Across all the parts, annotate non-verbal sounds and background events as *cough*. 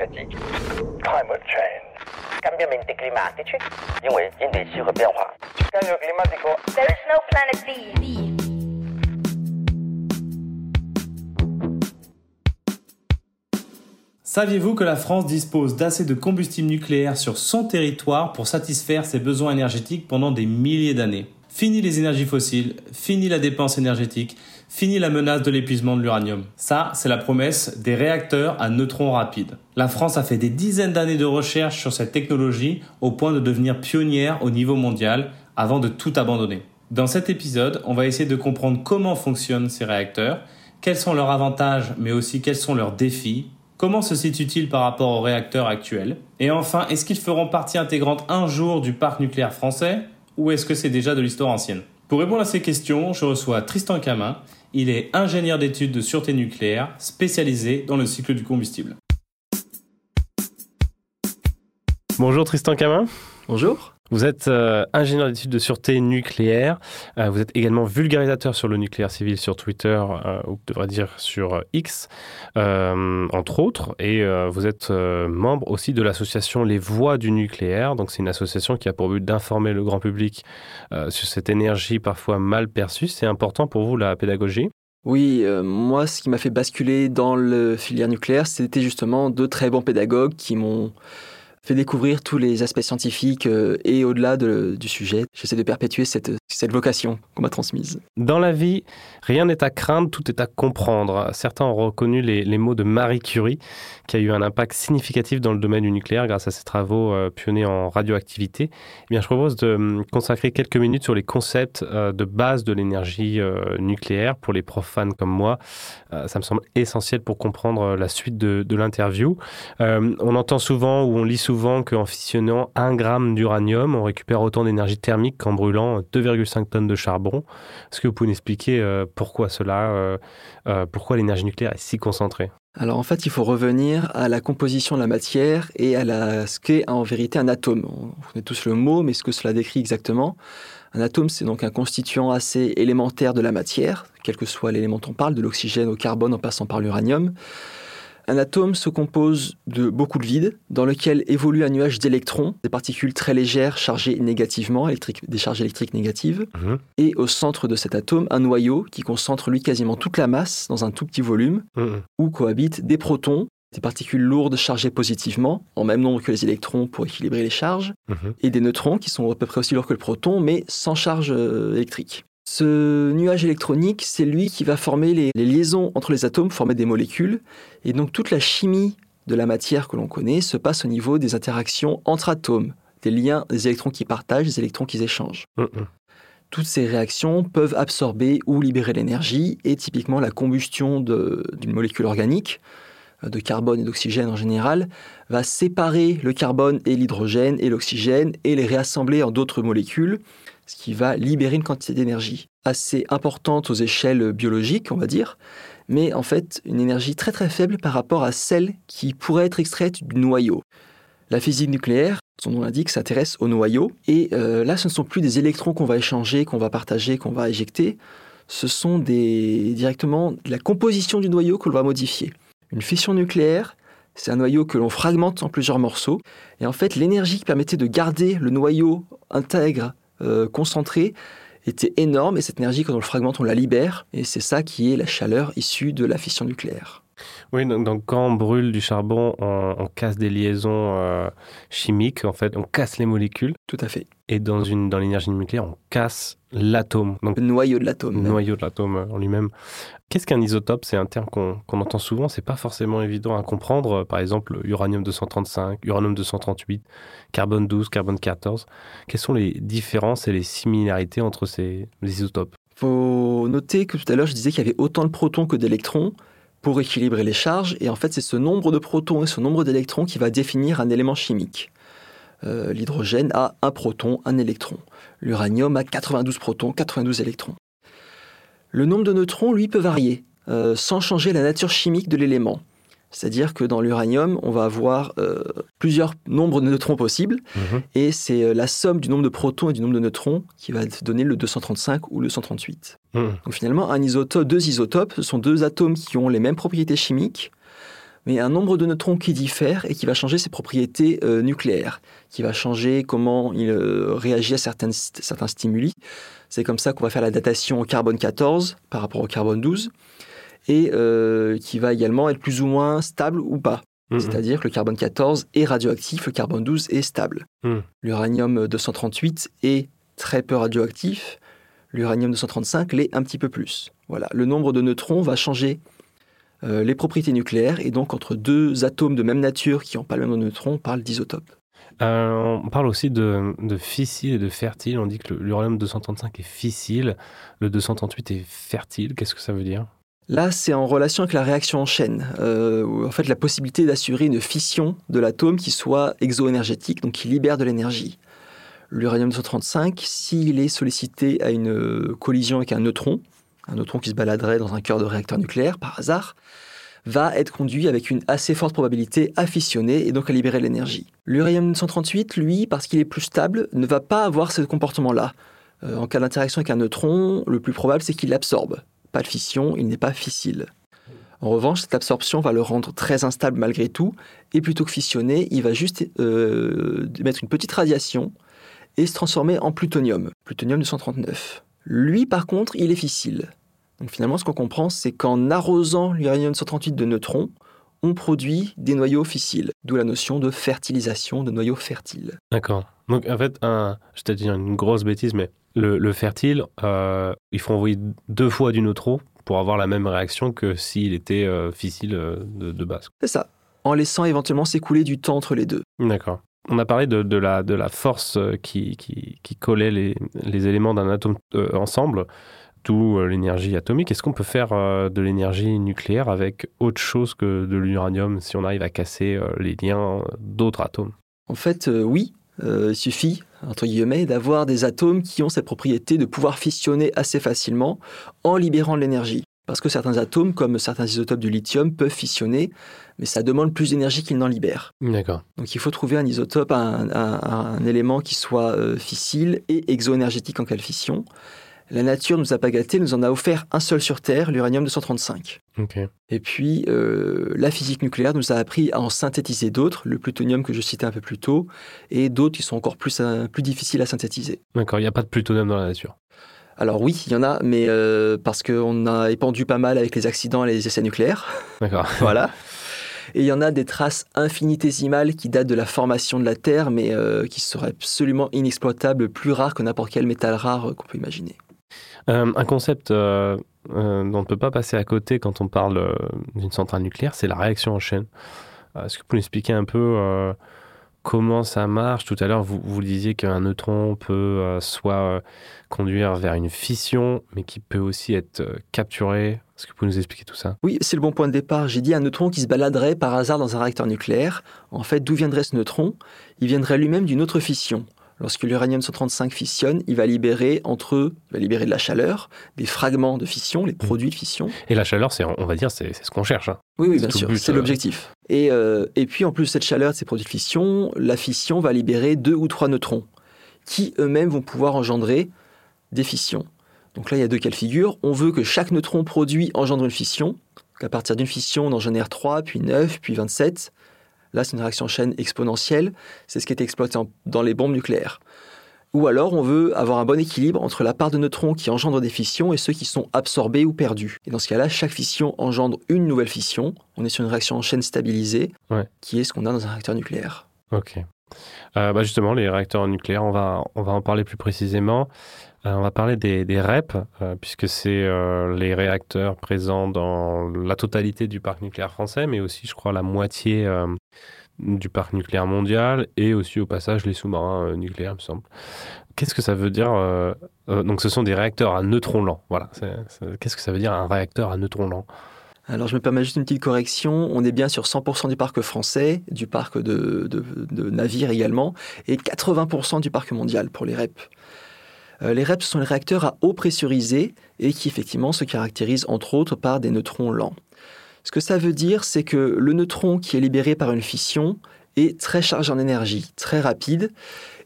climatique. Climate change. Cambiamenti climatici. 因为应对气候变化。Cambio climatico. There's no planet B. Saviez-vous que la France dispose d'assez de combustible nucléaire sur son territoire pour satisfaire ses besoins énergétiques pendant des milliers d'années Fini les énergies fossiles, fini la dépense énergétique, fini la menace de l'épuisement de l'uranium. Ça, c'est la promesse des réacteurs à neutrons rapides. La France a fait des dizaines d'années de recherche sur cette technologie au point de devenir pionnière au niveau mondial avant de tout abandonner. Dans cet épisode, on va essayer de comprendre comment fonctionnent ces réacteurs, quels sont leurs avantages mais aussi quels sont leurs défis, comment se situent-ils par rapport aux réacteurs actuels, et enfin, est-ce qu'ils feront partie intégrante un jour du parc nucléaire français ou est-ce que c'est déjà de l'histoire ancienne? Pour répondre à ces questions, je reçois Tristan Camin. Il est ingénieur d'études de sûreté nucléaire spécialisé dans le cycle du combustible. Bonjour Tristan Camin. Bonjour. Vous êtes euh, ingénieur d'études de sûreté nucléaire. Euh, vous êtes également vulgarisateur sur le nucléaire civil sur Twitter, euh, ou devrait dire sur X, entre autres. Et vous êtes membre aussi de l'association Les Voix du nucléaire. Donc c'est une association qui a pour but d'informer le grand public sur cette énergie parfois mal perçue. C'est important pour vous la pédagogie? Oui, moi, ce qui m'a fait basculer dans le filière nucléaire, c'était justement de très bons pédagogues qui m'ont fait découvrir tous les aspects scientifiques euh, et au-delà du sujet. J'essaie de perpétuer cette, cette vocation qu'on m'a transmise. Dans la vie, rien n'est à craindre, tout est à comprendre. Certains ont reconnu les, mots de Marie Curie, qui a eu un impact significatif dans le domaine du nucléaire grâce à ses travaux euh, pionniers en radioactivité. Eh bien, je propose de hum, consacrer quelques minutes sur les concepts euh, de base de l'énergie nucléaire pour les profanes comme moi. ça me semble essentiel pour comprendre la suite de, l'interview. on entend souvent ou on lit souvent souvent qu'en fissionnant 1 gramme d'uranium, on récupère autant d'énergie thermique qu'en brûlant 2,5 tonnes de charbon. Est-ce que vous pouvez nous expliquer euh, pourquoi cela, euh, euh, pourquoi l'énergie nucléaire est si concentrée? Alors en fait, il faut revenir à la composition de la matière et à ce qu'est en vérité un atome. On connaît tous le mot, mais ce que cela décrit exactement. Un atome, c'est donc un constituant assez élémentaire de la matière, quel que soit l'élément dont on parle, de l'oxygène au carbone en passant par l'uranium. Un atome se compose de beaucoup de vide dans lequel évolue un nuage d'électrons, des particules très légères chargées négativement, des charges électriques négatives. Mhm. Et au centre de cet atome, un noyau qui concentre lui quasiment toute la masse dans un tout petit volume, mhm. où cohabitent des protons, des particules lourdes chargées positivement, en même nombre que les électrons pour équilibrer les charges, mhm. et des neutrons qui sont à peu près aussi lourds que le proton, mais sans charge euh, électrique. Ce nuage électronique, c'est lui qui va former les, liaisons entre les atomes, former des molécules. Et donc toute la chimie de la matière que l'on connaît se passe au niveau des interactions entre atomes, des liens, des électrons qui partagent, des électrons qui échangent. Mm, mm. Toutes ces réactions peuvent absorber ou libérer l'énergie, et typiquement la combustion d'une molécule organique, euh, de carbone et d'oxygène en général, va séparer le carbone et l'hydrogène et l'oxygène et les réassembler en d'autres molécules ce qui va libérer une quantité d'énergie assez importante aux échelles biologiques, on va dire, mais en fait une énergie très très faible par rapport à celle qui pourrait être extraite du noyau. La physique nucléaire, son nom l'indique, s'intéresse au noyau, et euh, là ce ne sont plus des électrons qu'on va échanger, qu'on va partager, qu'on va éjecter, ce sont des, directement la composition du noyau que l'on va modifier. Une fission nucléaire, c'est un noyau que l'on fragmente en plusieurs morceaux, et en fait l'énergie qui permettait de garder le noyau intègre euh, concentrée était énorme et cette énergie, quand on le fragmente, on la libère et c'est ça qui est la chaleur issue de la fission nucléaire. Oui, donc, quand on brûle du charbon, on, casse des liaisons euh, chimiques, en fait, on casse les molécules. Tout à fait. Et dans, une, dans l'énergie nucléaire, on casse l'atome. le noyau de l'atome. Le noyau de l'atome euh, en lui-même. Qu'est-ce qu'un isotope? C'est un terme qu'on, entend souvent, c'est pas forcément évident à comprendre. Par exemple, uranium 235, uranium 238, carbone 12, carbone 14. Quelles sont les différences et les similarités entre ces isotopes? Faut noter que tout à l'heure je disais qu'il y avait autant de protons que d'électrons pour équilibrer les charges. Et en fait, c'est ce nombre de protons et ce nombre d'électrons qui va définir un élément chimique. Euh, l'hydrogène a un proton, un électron. L'uranium a 92 protons, 92 électrons. Le nombre de neutrons, lui, peut varier, euh, sans changer la nature chimique de l'élément. C'est-à-dire que dans l'uranium, on va avoir euh, plusieurs nombres de neutrons possibles, mhm. et c'est euh, la somme du nombre de protons et du nombre de neutrons qui va donner le 235 ou le 138. Mhm. Donc finalement, un isotope, deux isotopes, ce sont deux atomes qui ont les mêmes propriétés chimiques, mais un nombre de neutrons qui diffère et qui va changer ses propriétés euh, nucléaires, qui va changer comment il euh, réagit à certains stimuli. C'est comme ça qu'on va faire la datation au carbone 14 par rapport au carbone 12, et euh, qui va également être plus ou moins stable ou pas. Mhm. C'est-à-dire que le carbone 14 est radioactif, le carbone 12 est stable. Mhm. L'uranium 238 est très peu radioactif, l'uranium 235 l'est un petit peu plus. Voilà, le nombre de neutrons va changer euh, les propriétés nucléaires, et donc entre deux atomes de même nature qui n'ont pas le même neutron, on parle d'isotope. Euh, on parle aussi de, fissile et de fertile. On dit que l'uranium 235 est fissile, le 238 est fertile. Qu'est-ce que ça veut dire? Là, c'est en relation avec la réaction en chaîne. Euh, en fait, la possibilité d'assurer une fission de l'atome qui soit exoénergétique, donc qui libère de l'énergie. L'uranium 235, s'il est sollicité à une collision avec un neutron, un neutron qui se baladerait dans un cœur de réacteur nucléaire par hasard, va être conduit avec une assez forte probabilité à fissionner et donc à libérer l'énergie. L'uranium 138, lui, parce qu'il est plus stable, ne va pas avoir ce comportement-là. Euh, en cas d'interaction avec un neutron, le plus probable c'est qu'il l'absorbe. Pas de fission, il n'est pas fissile. En revanche, cette absorption va le rendre très instable malgré tout, et plutôt que fissionner, il va juste euh, mettre une petite radiation et se transformer en plutonium, plutonium 239. Lui, par contre, il est fissile. Donc finalement, ce qu'on comprend, c'est qu'en arrosant l'uranium 138 de neutrons, on produit des noyaux fissiles, d'où la notion de fertilisation de noyaux fertiles. D'accord. Donc en fait, un, je t'ai dit une grosse bêtise, mais le, fertile, euh, il faut envoyer deux fois du neutron pour avoir la même réaction que s'il était euh, fissile euh, de, base. C'est ça, en laissant éventuellement s'écouler du temps entre les deux. D'accord. On a parlé de, la, de la force qui, qui, collait les, les éléments d'un atome ensemble d'où l'énergie atomique. Est-ce qu'on peut faire de l'énergie nucléaire avec autre chose que de l'uranium si on arrive à casser les liens d'autres atomes? En fait, oui. il suffit, entre guillemets, d'avoir des atomes qui ont cette propriété de pouvoir fissionner assez facilement en libérant de l'énergie. Parce que certains atomes, comme certains isotopes du lithium, peuvent fissionner, mais ça demande plus d'énergie qu'ils n'en libèrent. D'accord. Donc il faut trouver un isotope, un, élément qui soit fissile et exoénergétique en cas de fission. La nature nous a pas gâtés, nous en a offert un seul sur Terre, l'uranium 235. Et puis, euh, la physique nucléaire nous a appris à en synthétiser d'autres, le plutonium que je citais un peu plus tôt, et d'autres qui sont encore plus, euh, plus difficiles à synthétiser. D'accord, il n'y a pas de plutonium dans la nature alors oui, il y en a, mais euh, parce qu'on a épandu pas mal avec les accidents et les essais nucléaires. D'accord. *laughs* voilà. Et il y en a des traces infinitésimales qui datent de la formation de la Terre, mais qui seraient absolument inexploitables, plus rares que n'importe quel métal rare qu'on peut imaginer. Euh, un concept euh, euh, dont on ne peut pas passer à côté quand on parle d'une centrale nucléaire, c'est la réaction en chaîne. Est-ce que vous pouvez expliquer un peu comment ça marche? Tout à l'heure, vous, vous disiez qu'un neutron peut soit conduire vers une fission, mais qui peut aussi être capturé. Est-ce que vous pouvez nous expliquer tout ça? Oui, c'est le bon point de départ. J'ai dit un neutron qui se baladerait par hasard dans un réacteur nucléaire. En fait, d'où viendrait ce neutron? Il viendrait lui-même d'une autre fission. Lorsque l'uranium 135 fissionne, il va libérer entre eux, il va libérer de la chaleur, des fragments de fission, les produits de fission. Et la chaleur, c'est, on va dire, c'est, ce qu'on cherche. Hein. Oui, oui, bien sûr, c'est euh, l'objectif. Et, euh, et puis en plus de cette chaleur, de ces produits de fission, la fission va libérer deux ou trois neutrons, qui eux-mêmes vont pouvoir engendrer des fissions. Donc là, il y a deux cas de figure. On veut que chaque neutron produit engendre une fission. À partir d'une fission, on en génère 3, puis 9, puis 27. Là, c'est une réaction chaîne exponentielle. C'est ce qui est exploité dans les bombes nucléaires. Ou alors, on veut avoir un bon équilibre entre la part de neutrons qui engendrent des fissions et ceux qui sont absorbés ou perdus. Et dans ce cas-là, chaque fission engendre une nouvelle fission. On est sur une réaction en chaîne stabilisée, qui est ce qu'on a dans un réacteur nucléaire. Ok. Euh, bah justement, les réacteurs nucléaires, on va, on va en parler plus précisément. Euh, on va parler des, REP, euh, puisque c'est les réacteurs présents dans la totalité du parc nucléaire français, mais aussi, je crois, la moitié du parc nucléaire mondial et aussi au passage les sous-marins nucléaires, il me semble. Qu'est-ce que ça veut dire Donc, ce sont des réacteurs à neutrons lents. Voilà. Qu'est-ce que ça veut dire un réacteur à neutrons lents? Alors je me permets juste une petite correction, on est bien sur 100% du parc français, du parc de, navires également, et 80% du parc mondial pour les REP. Euh, les REP sont les réacteurs à eau pressurisée et qui effectivement se caractérisent entre autres par des neutrons lents. Ce que ça veut dire, c'est que le neutron qui est libéré par une fission est très chargé en énergie, très rapide,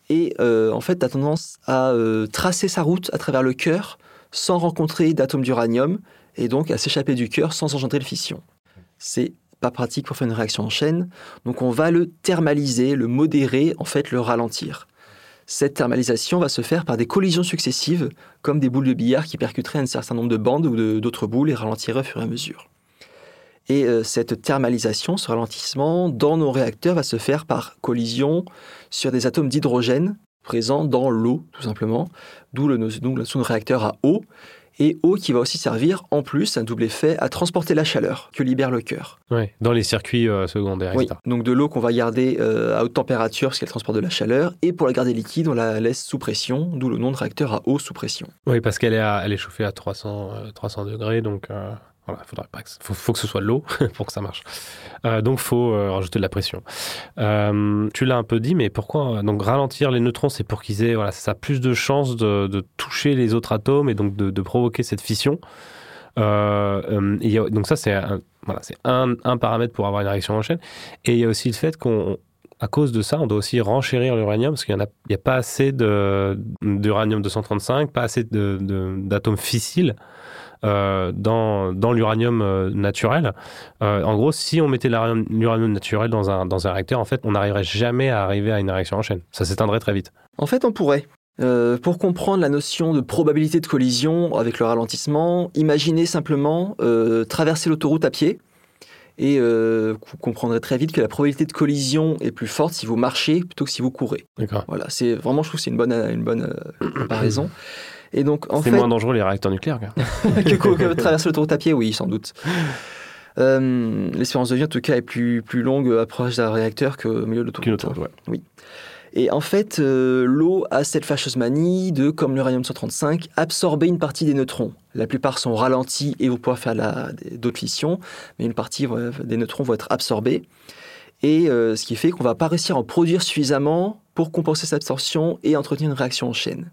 et euh, en fait a tendance à euh, tracer sa route à travers le cœur sans rencontrer d'atomes d'uranium et donc à s'échapper du cœur sans engendrer de fission. C'est pas pratique pour faire une réaction en chaîne. Donc on va le thermaliser, le modérer, en fait le ralentir. Cette thermalisation va se faire par des collisions successives, comme des boules de billard qui percuteraient un certain nombre de bandes ou d'autres boules et ralentiraient au fur et à mesure. Et euh, cette thermalisation, ce ralentissement, dans nos réacteurs, va se faire par collision sur des atomes d'hydrogène présents dans l'eau, tout simplement, d'où le, le réacteur à eau, et eau qui va aussi servir, en plus, un double effet, à transporter la chaleur que libère le cœur. Oui, dans les circuits euh, secondaires. Oui, donc de l'eau qu'on va garder euh, à haute température parce qu'elle transporte de la chaleur, et pour la garder liquide, on la laisse sous pression, d'où le nom de réacteur à eau sous pression. Oui, parce qu'elle est, elle est chauffée à 300, 300 degrés, donc... Voilà, que, faut, que ce soit de l'eau *laughs* pour que ça marche. Euh, donc, faut euh, rajouter de la pression. Euh, tu l'as un peu dit, mais pourquoi donc ralentir les neutrons, c'est pour qu'ils aient voilà, ça plus de chances de, toucher les autres atomes et donc de, provoquer cette fission. donc ça, c'est un, voilà, un, un, paramètre pour avoir une réaction en chaîne. Et il y a aussi le fait qu'on à cause de ça, on doit aussi renchérir l'uranium parce qu'il n'y a, a, pas assez d'uranium 235, pas assez d'atomes fissiles euh, dans, dans l'uranium euh, naturel. Euh, en gros, si on mettait l'uranium naturel dans un, dans un réacteur, en fait, on n'arriverait jamais à arriver à une réaction en chaîne. Ça s'éteindrait très vite. En fait, on pourrait. pour comprendre la notion de probabilité de collision avec le ralentissement, imaginez simplement traverser l'autoroute à pied et vous comprendrez très vite que la probabilité de collision est plus forte si vous marchez plutôt que si vous courez. Voilà, c'est vraiment, je trouve, c'est une bonne, une bonne comparaison. *clears throat* Et donc, en c'est moins dangereux les réacteurs nucléaires *laughs* que, que traverser l'autoroute à pied, oui, sans doute. Euh, l'espérance de vie, en tout cas, est plus, plus longue à proche d'un réacteur qu'au milieu de l'autoroute. ouais. Oui. Et en fait, euh, l'eau a cette fâcheuse manie de, comme l'uranium-135, absorber une partie des neutrons. La plupart sont ralentis et vous pouvez faire la, d'autres fissions, mais une partie des neutrons vont être absorbés. Et euh, ce qui fait qu'on ne va pas réussir à en produire suffisamment pour compenser cette absorption et entretenir une réaction en chaîne.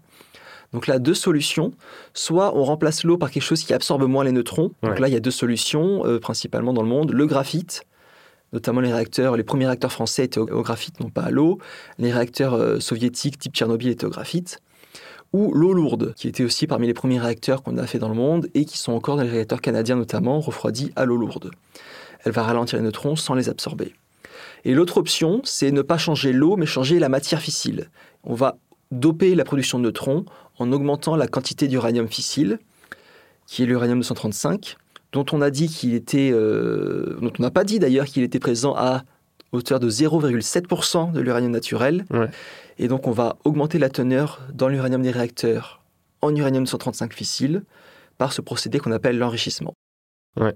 Donc là, deux solutions. Soit on remplace l'eau par quelque chose qui absorbe moins les neutrons. Donc là, il y a deux solutions, euh, principalement dans le monde. Le graphite, notamment les réacteurs, les premiers réacteurs français étaient au, graphite, non pas à l'eau. Les réacteurs euh, soviétiques type Tchernobyl étaient au graphite. Ou l'eau lourde, qui était aussi parmi les premiers réacteurs qu'on a fait dans le monde et qui sont encore dans les réacteurs canadiens notamment, refroidis à l'eau lourde. Elle va ralentir les neutrons sans les absorber. Et l'autre option, c'est ne pas changer l'eau, mais changer la matière fissile. On va doper la production de neutrons en augmentant la quantité d'uranium fissile, qui est l'uranium 235, dont on a dit qu'il était, euh, dont on n'a pas dit d'ailleurs qu'il était présent à hauteur de 0,7% de l'uranium naturel. Et donc on va augmenter la teneur dans l'uranium des réacteurs en uranium 235 fissile par ce procédé qu'on appelle l'enrichissement. Ouais.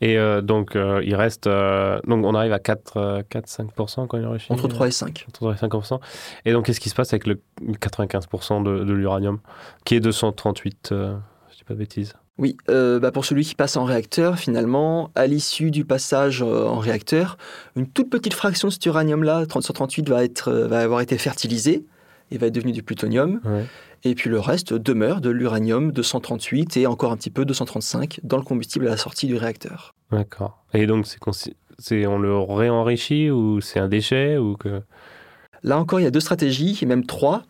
Et euh, donc, euh, il reste. Euh, donc, on arrive à 4-5% quand il enrichit Entre 3 et 5. Entre 3 et 5%. Et donc, qu'est-ce qui se passe avec le 95% de, de l'uranium, qui est 238, je ne dis pas de bêtises? Oui, bah pour celui qui passe en réacteur, finalement, à l'issue du passage en réacteur, une toute petite fraction de cet uranium-là, 138, va, être, va avoir été fertilisé et va être devenu du plutonium. Ouais. Et puis le reste demeure de l'uranium 238 et encore un petit peu 235 dans le combustible à la sortie du réacteur. D'accord. Et donc c'est on le réenrichit ou c'est un déchet ou que? Là encore, il y a deux stratégies, et même trois.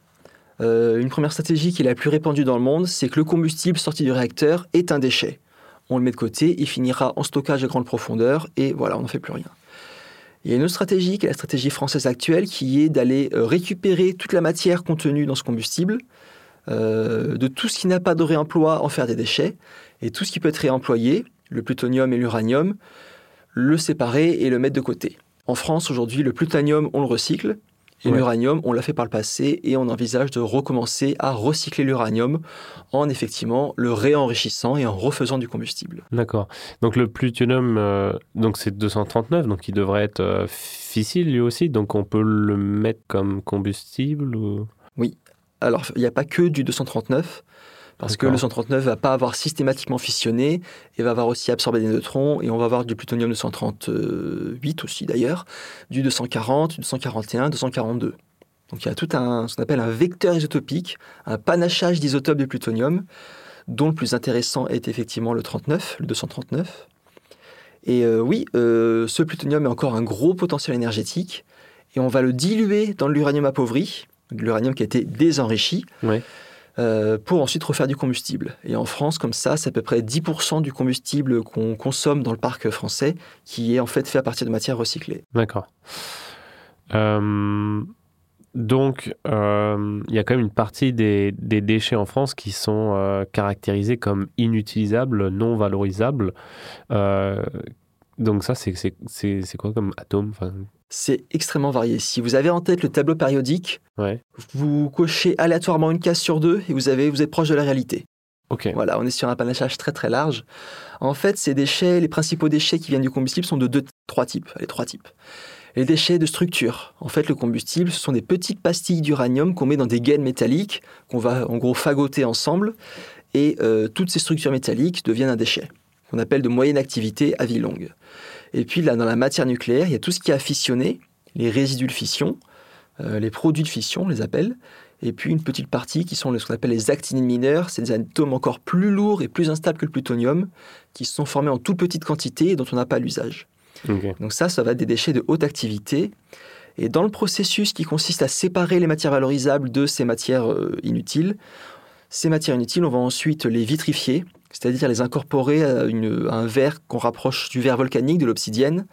Euh, une première stratégie qui est la plus répandue dans le monde, c'est que le combustible sorti du réacteur est un déchet. On le met de côté, il finira en stockage à grande profondeur et voilà, on n'en fait plus rien. Il y a une autre stratégie, qui est la stratégie française actuelle, qui est d'aller euh, récupérer toute la matière contenue dans ce combustible, euh, de tout ce qui n'a pas de réemploi en faire des déchets, et tout ce qui peut être réemployé, le plutonium et l'uranium, le séparer et le mettre de côté. En France, aujourd'hui, le plutonium, on le recycle, et l'uranium, on l'a fait par le passé, et on envisage de recommencer à recycler l'uranium en effectivement le réenrichissant et en refaisant du combustible. D'accord. Donc le plutonium, euh, donc c'est 239, donc il devrait être euh, fissile lui aussi, donc on peut le mettre comme combustible ou... Oui, alors, il n'y a pas que du 239, parce que le 139 va pas avoir systématiquement fissionné et va avoir aussi absorbé des neutrons, et on va avoir du plutonium 238 aussi d'ailleurs, du 240, du 241, 242. Donc il y a tout un, ce qu'on appelle un vecteur isotopique, un panachage d'isotopes de plutonium, dont le plus intéressant est effectivement le 39, le 239. Et euh, oui, euh, ce plutonium a encore un gros potentiel énergétique, et on va le diluer dans l'uranium appauvri, l'uranium qui a été désenrichi. euh, pour ensuite refaire du combustible. Et en France, comme ça, c'est à peu près 10% du combustible qu'on consomme dans le parc français qui est en fait fait à partir de matières recyclées. D'accord. Euh, donc, euh, il y a quand même une partie des, des déchets en France qui sont caractérisés comme inutilisables, non valorisables. Donc ça, c'est- c'est c'est quoi comme atome Enfin, C'est extrêmement varié. Si vous avez en tête le tableau périodique, Ouais, vous cochez aléatoirement une case sur deux et vous, avez, vous êtes proche de la réalité. ok. Voilà, on est sur un panachage très très large. En fait, ces déchets, les principaux déchets qui viennent du combustible sont de deux, trois types. Allez, trois types. Les déchets de structure. En fait, le combustible, ce sont des petites pastilles d'uranium qu'on met dans des gaines métalliques, qu'on va en gros fagoter ensemble, et euh, toutes ces structures métalliques deviennent un déchet, qu'on appelle de moyenne activité à vie longue. Et puis là, dans la matière nucléaire, il y a tout ce qui a fissionné, les résidus de fission, euh, les produits de fission, on les appelle, et puis une petite partie qui sont ce qu'on appelle les actinides mineurs, c'est des atomes encore plus lourds et plus instables que le plutonium, qui se sont formés en toute petite quantité et dont on n'a pas l'usage. Donc ça, ça va être des déchets de haute activité. Et dans le processus qui consiste à séparer les matières valorisables de ces matières euh, inutiles, ces matières inutiles, on va ensuite les vitrifier, c'est-à-dire les incorporer à, un verre qu'on rapproche du verre volcanique, de l'obsidienne,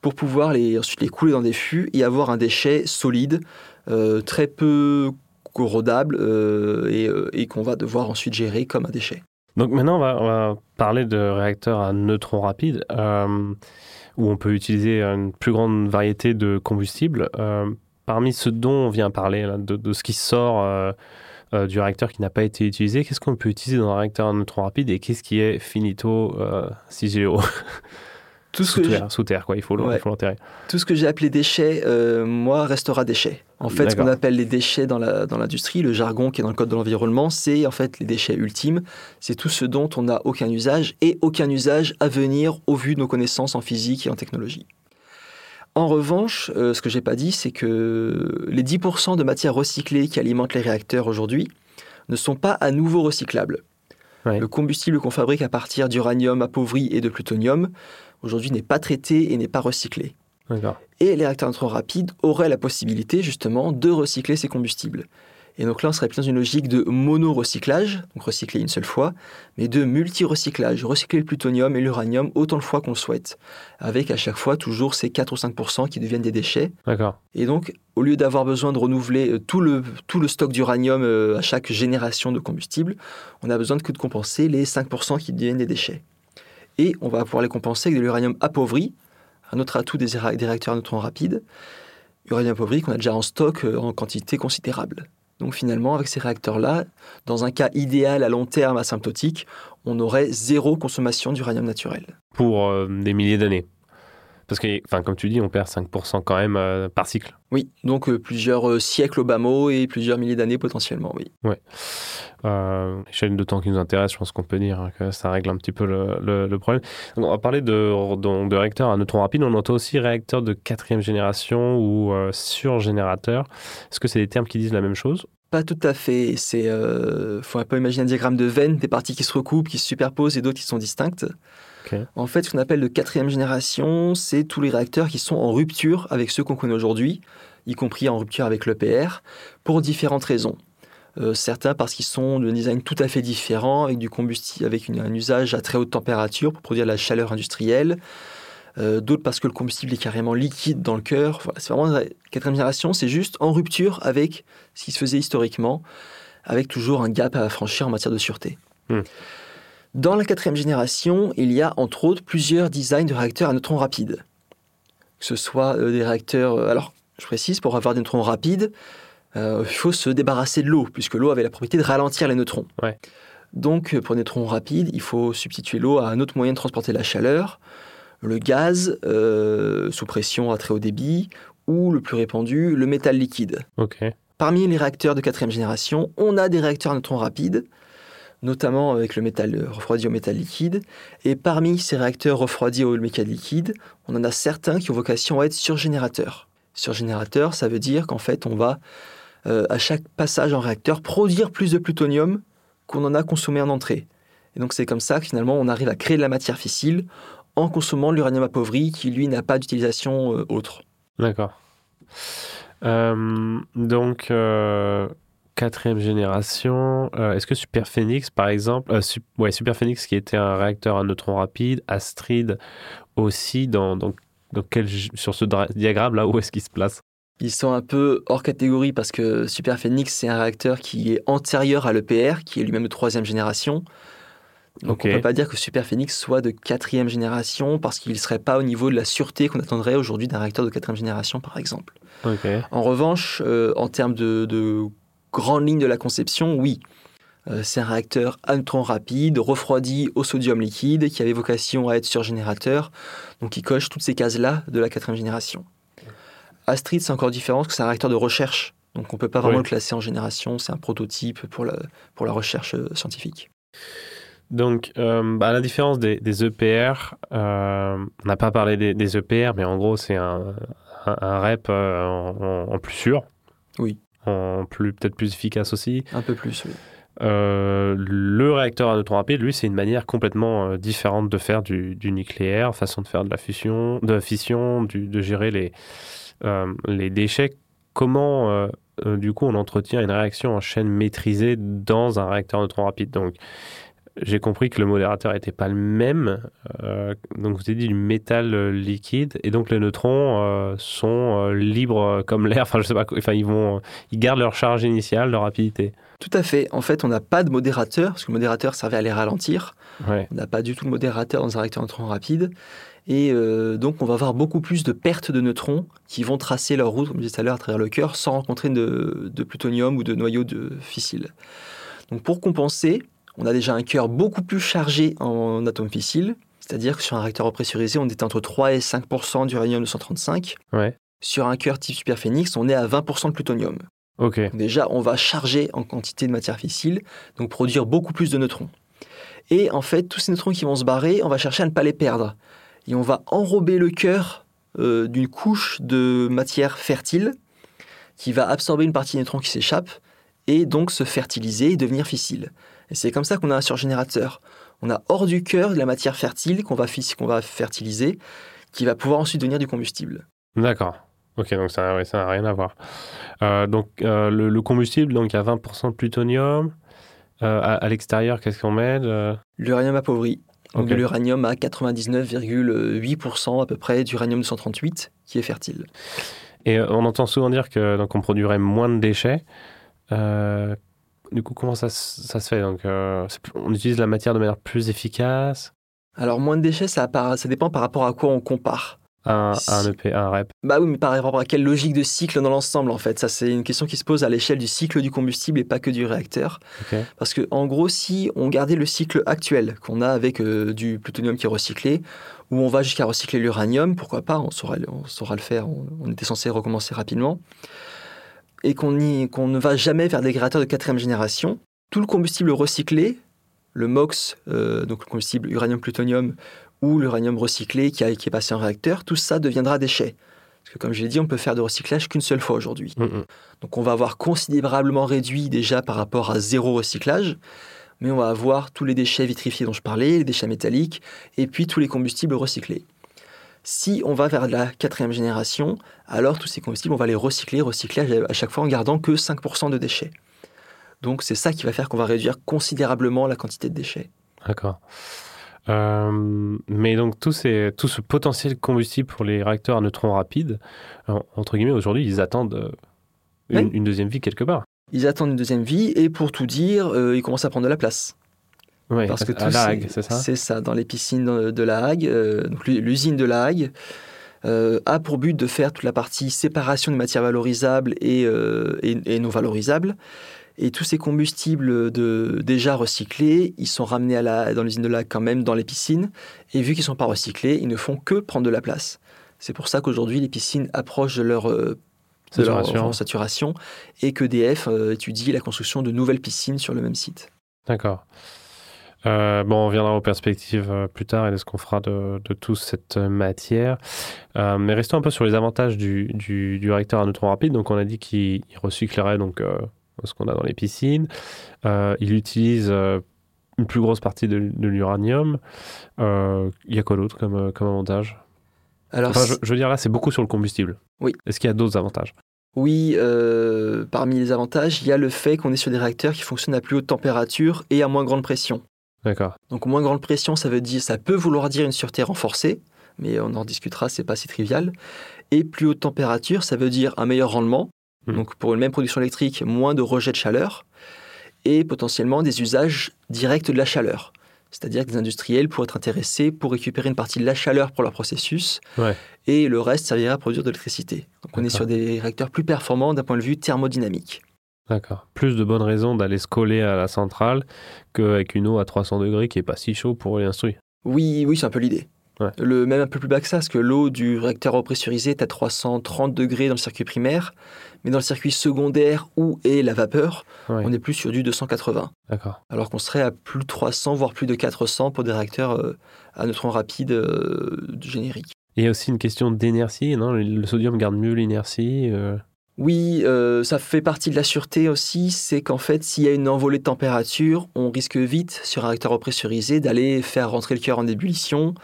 pour pouvoir les, ensuite les couler dans des fûts et avoir un déchet solide, euh, très peu corrodable euh, et, euh, et qu'on va devoir ensuite gérer comme un déchet. Donc maintenant, on va, parler de réacteurs à neutrons rapides, où on peut utiliser une plus grande variété de combustibles. Parmi ce dont on vient parler, de ce qui sort euh, du réacteur qui n'a pas été utilisé, qu'est-ce qu'on peut utiliser dans un réacteur à neutrons rapides et qu'est-ce qui est finito euh, CIGEO Tout ce sous que terre, sous terre, quoi. Il faut Ouais. l'enterrer. Tout ce que j'ai appelé déchets, euh, moi, restera déchets. En fait, ce qu'on appelle les déchets dans l'industrie, le jargon qui est dans le code de l'environnement, c'est en fait les déchets ultimes. C'est tout ce dont on n'a aucun usage et aucun usage à venir au vu de nos connaissances en physique et en technologie. En revanche, euh, ce que j'ai pas dit, c'est que les 10% de matières recyclées qui alimentent les réacteurs aujourd'hui ne sont pas à nouveau recyclables. Ouais. Le combustible qu'on fabrique à partir d'uranium appauvri et de plutonium, aujourd'hui n'est pas traité et n'est pas recyclé. Et les réacteurs à neutrons rapides auraient la possibilité justement de recycler ces combustibles. Et donc là, on serait plus dans une logique de mono-recyclage, donc recycler une seule fois, mais de multi-recyclage, recycler le plutonium et l'uranium autant de fois qu'on le souhaite, avec à chaque fois toujours ces 4 ou 5% qui deviennent des déchets. D'accord. Et donc, au lieu d'avoir besoin de renouveler euh, tout le, tout le stock d'uranium euh, à chaque génération de combustible, on a besoin de que de compenser les 5% qui deviennent des déchets. Et on va pouvoir les compenser avec de l'uranium appauvri, un autre atout des réacteurs à neutrons rapides, uranium appauvri qu'on a déjà en stock euh, en quantité considérable. Donc finalement, avec ces réacteurs-là, dans un cas idéal à long terme asymptotique, on aurait zéro consommation d'uranium naturel. Pour euh, des milliers d'années. Parce que, enfin, comme tu dis, on perd 5% quand même euh, par cycle. Oui, donc euh, plusieurs euh, siècles au bas mot et plusieurs milliers d'années potentiellement, oui. Euh, échelle de temps qui nous intéresse, je pense qu'on peut dire que ça règle un petit peu le, le- le problème. Donc, on va parler de, de, de réacteurs à neutrons rapides. On entend aussi réacteurs de quatrième génération ou surgénérateurs. Est-ce que c'est des termes qui disent la même chose? Pas tout à fait. C'est, euh, faut un peu imaginer un diagramme de veine, des parties qui se recoupent, qui se superposent et d'autres qui sont distinctes. En fait, ce qu'on appelle de quatrième génération, c'est tous les réacteurs qui sont en rupture avec ceux qu'on connaît aujourd'hui, y compris en rupture avec l'EPR, pour différentes raisons. Euh, certains parce qu'ils sont de design tout à fait différent, avec du combustible, avec une- un usage à très haute température pour produire de la chaleur industrielle. Euh, D'autres parce que le combustible est carrément liquide dans le cœur. Voilà, c'est vraiment la quatrième génération, c'est juste en rupture avec ce qui se faisait historiquement, avec toujours un gap à franchir en matière de sûreté. Hmm. Dans la quatrième génération, il y a entre autres plusieurs designs de réacteurs à neutrons rapides. Que ce soit euh, des réacteurs. euh, alors, je précise, pour avoir des neutrons rapides, il faut se débarrasser de l'eau, puisque l'eau avait la propriété de ralentir les neutrons. Ouais. Donc, pour des neutrons rapides, il faut substituer l'eau à un autre moyen de transporter la chaleur, le gaz euh, sous pression à très haut débit, ou le plus répandu, le métal liquide. Parmi les réacteurs de quatrième génération, on a des réacteurs à neutrons rapides, notamment avec le métal euh, refroidi au métal liquide. Et parmi ces réacteurs refroidis au métal liquide, on en a certains qui ont vocation à être surgénérateurs. Surgénérateur, ça veut dire qu'en fait, on va, euh, à chaque passage en réacteur, produire plus de plutonium qu'on en a consommé en entrée. Et donc c'est comme ça que finalement, on arrive à créer de la matière fissile en consommant de l'uranium appauvri qui, lui, n'a pas d'utilisation euh, autre. D'accord. Euh, donc, euh, quatrième génération. Est-ce que Super Phoenix, par exemple, Sup- ouais, Super Phoenix qui était un réacteur à neutrons rapides, Astrid aussi, dans, dans, dans quel, sur ce dra- diagramme là, où est-ce qu'il se place? Ils sont un peu hors catégorie parce que Super Phoenix, c'est un réacteur qui est antérieur à l'EPR, qui est lui-même de troisième génération. Donc on ne peut pas dire que Super Phoenix soit de quatrième génération parce qu'il ne serait pas au niveau de la sûreté qu'on attendrait aujourd'hui d'un réacteur de quatrième génération, par exemple. En revanche, euh, en termes de, de grandes lignes de la conception, oui. Euh, c'est un réacteur à neutrons rapides, refroidi au sodium liquide, qui avait vocation à être surgénérateur, donc il coche toutes ces cases-là de la quatrième génération. Astrid, c'est encore différent parce que c'est un réacteur de recherche, donc on ne peut pas vraiment Oui. le classer en génération, c'est un prototype pour la, pour la recherche euh, scientifique. Donc, euh, bah, à la différence des, des EPR, euh, on n'a pas parlé des, des EPR, mais en gros, c'est un, un, un REP euh, en, plus sûr. Oui. En plus, peut-être plus efficace aussi. Un peu plus, oui. Euh, le réacteur à neutrons rapides, lui, c'est une manière complètement différente de faire du, du nucléaire, façon de faire de la fusion, de la fission, du- de gérer les, les déchets. Comment, du coup, on entretient une réaction en chaîne maîtrisée dans un réacteur à neutrons rapides? Donc, j'ai compris que le modérateur n'était pas le même. Euh, donc, vous avez dit du métal euh, liquide, et donc les neutrons euh, sont libres comme l'air. *laughs* Enfin, je sais pas. Enfin, ils vont, ils gardent leur charge initiale, leur rapidité. Tout à fait. En fait, on n'a pas de modérateur, parce que le modérateur servait à les ralentir. Ouais. On n'a pas du tout de modérateur dans un réacteur à neutrons rapide. Et euh, donc, on va avoir beaucoup plus de pertes de neutrons qui vont tracer leur route, comme je disais tout à l'heure, à travers le cœur, sans rencontrer de, de plutonium ou de noyau de fissile. Donc, pour compenser, on a déjà un cœur beaucoup plus chargé en atomes fissiles. C'est-à-dire que sur un réacteur repressurisé, on était entre 3 et 5% d'uranium 235. Ouais. Sur un cœur type superphénix, on est à 20% de plutonium. Déjà, on va charger en quantité de matière fissile, donc produire beaucoup plus de neutrons. Et en fait, tous ces neutrons qui vont se barrer, on va chercher à ne pas les perdre. Et on va enrober le cœur euh, d'une couche de matière fertile qui va absorber une partie des neutrons qui s'échappent et donc se fertiliser et devenir fissile. Et c'est comme ça qu'on a un surgénérateur. On a hors du cœur de la matière fertile qu'on va, fis- qu'on va fertiliser, qui va pouvoir ensuite devenir du combustible. D'accord. Ok, donc ça n'a rien à voir. Euh, donc euh, le, le combustible, donc il y a 20% de plutonium. Euh, à à l'extérieur, qu'est-ce qu'on met L'uranium appauvri. Donc de l'uranium à 99,8% à peu près d'uranium 238 qui est fertile. Et on entend souvent dire que donc on produirait moins de déchets. Euh, du coup, comment ça, ça se fait? Donc, euh, On utilise la matière de manière plus efficace? Alors moins de déchets, ça, dépend par rapport à quoi on compare. à, un- un. EP, à un REP. Bah oui, mais par rapport à quelle logique de cycle dans l'ensemble en fait Ça c'est une question qui se pose à l'échelle du cycle du combustible et pas que du réacteur. Parce que en gros, si on gardait le cycle actuel qu'on a avec euh, du plutonium qui est recyclé, où on va jusqu'à recycler l'uranium, pourquoi pas, on saura, le- on saura le faire, on, on était censé recommencer rapidement, et qu'on ne va jamais vers des réacteurs de quatrième génération, tout le combustible recyclé, le MOX, euh, donc le combustible uranium-plutonium, ou l'uranium recyclé qui, a- qui est passé en réacteur, tout ça deviendra déchet. Parce que comme je l'ai dit, on peut faire de recyclage qu'une seule fois aujourd'hui. Mm, mm. Donc on va avoir considérablement réduit déjà par rapport à zéro recyclage, mais on va avoir tous les déchets vitrifiés dont je parlais, les déchets métalliques, et puis tous les combustibles recyclés. Si on va vers la quatrième génération, alors tous ces combustibles, on va les recycler, recycler à chaque fois en gardant que 5% de déchets. Donc c'est ça qui va faire qu'on va réduire considérablement la quantité de déchets. D'accord. Euh, mais donc tout, ces, tout ce potentiel combustible pour les réacteurs à neutrons rapides, en- entre guillemets, aujourd'hui, ils attendent euh, une, Oui. une deuxième vie quelque part. Ils attendent une deuxième vie, et pour tout dire, euh, ils commencent à prendre de la place. Ouais, Parce que à La Hague, c'est ça C'est ça, dans les piscines de de La Hague. euh, donc l'usine de La Hague euh, a pour but de faire toute la partie séparation des matières valorisables et, euh, et- et non valorisables. Et tous ces combustibles de, déjà recyclés, ils sont ramenés à la, dans l'usine de La Hague quand même dans les piscines. Et vu qu'ils ne sont pas recyclés, ils ne font que prendre de la place. C'est pour ça qu'aujourd'hui, les piscines approchent de leur, Saturation. saturation et qu'EDF euh, étudie la construction de nouvelles piscines sur le même site. D'accord. Euh, bon, on reviendra aux perspectives euh, plus tard et de ce qu'on fera de, de toute cette euh, matière. Euh, mais restons un peu sur les avantages du, du, du réacteur à neutrons rapides. Donc, on a dit qu'il il recyclerait donc, ce qu'on a dans les piscines. Il utilise une plus grosse partie de, de l'uranium. Il y a quoi d'autre comme, comme avantage? Alors, Enfin, je, je veux dire, là, c'est beaucoup sur le combustible. Oui. Est-ce qu'il y a d'autres avantages? Oui, parmi les avantages, il y a le fait qu'on est sur des réacteurs qui fonctionnent à plus haute température et à moins grande pression. D'accord. Donc moins grande pression, ça veut dire, ça peut vouloir dire une sûreté renforcée, mais on en discutera, c'est pas si trivial. Et plus haute température, ça veut dire un meilleur rendement. Mhm. Donc pour une même production électrique, moins de rejet de chaleur et potentiellement des usages directs de la chaleur. C'est-à-dire que des industriels pourraient être intéressés pour récupérer une partie de la chaleur pour leur processus Ouais. et le reste servirait à produire de l'électricité. Donc on est sur des réacteurs plus performants d'un point de vue thermodynamique. D'accord. Plus de bonnes raisons d'aller se coller à la centrale qu'avec une eau à 300 degrés qui est pas si chaud pour l'instruire. Oui, oui, c'est un peu l'idée. Ouais. Le, même un peu plus bas que ça, parce que l'eau du réacteur repressurisé est à 330 degrés dans le circuit primaire, mais dans le circuit secondaire où est la vapeur, Ouais. on est plus sur du 280. D'accord. Alors qu'on serait à plus de 300, voire plus de 400 pour des réacteurs euh, à neutrons rapides euh, génériques. Et il y a aussi une question d'inertie, non? Le sodium garde mieux l'inertie. euh, Oui, euh, ça fait partie de la sûreté aussi, c'est qu'en fait, s'il y a une envolée de température, on risque vite, sur un réacteur repressurisé, d'aller faire rentrer le cœur en ébullition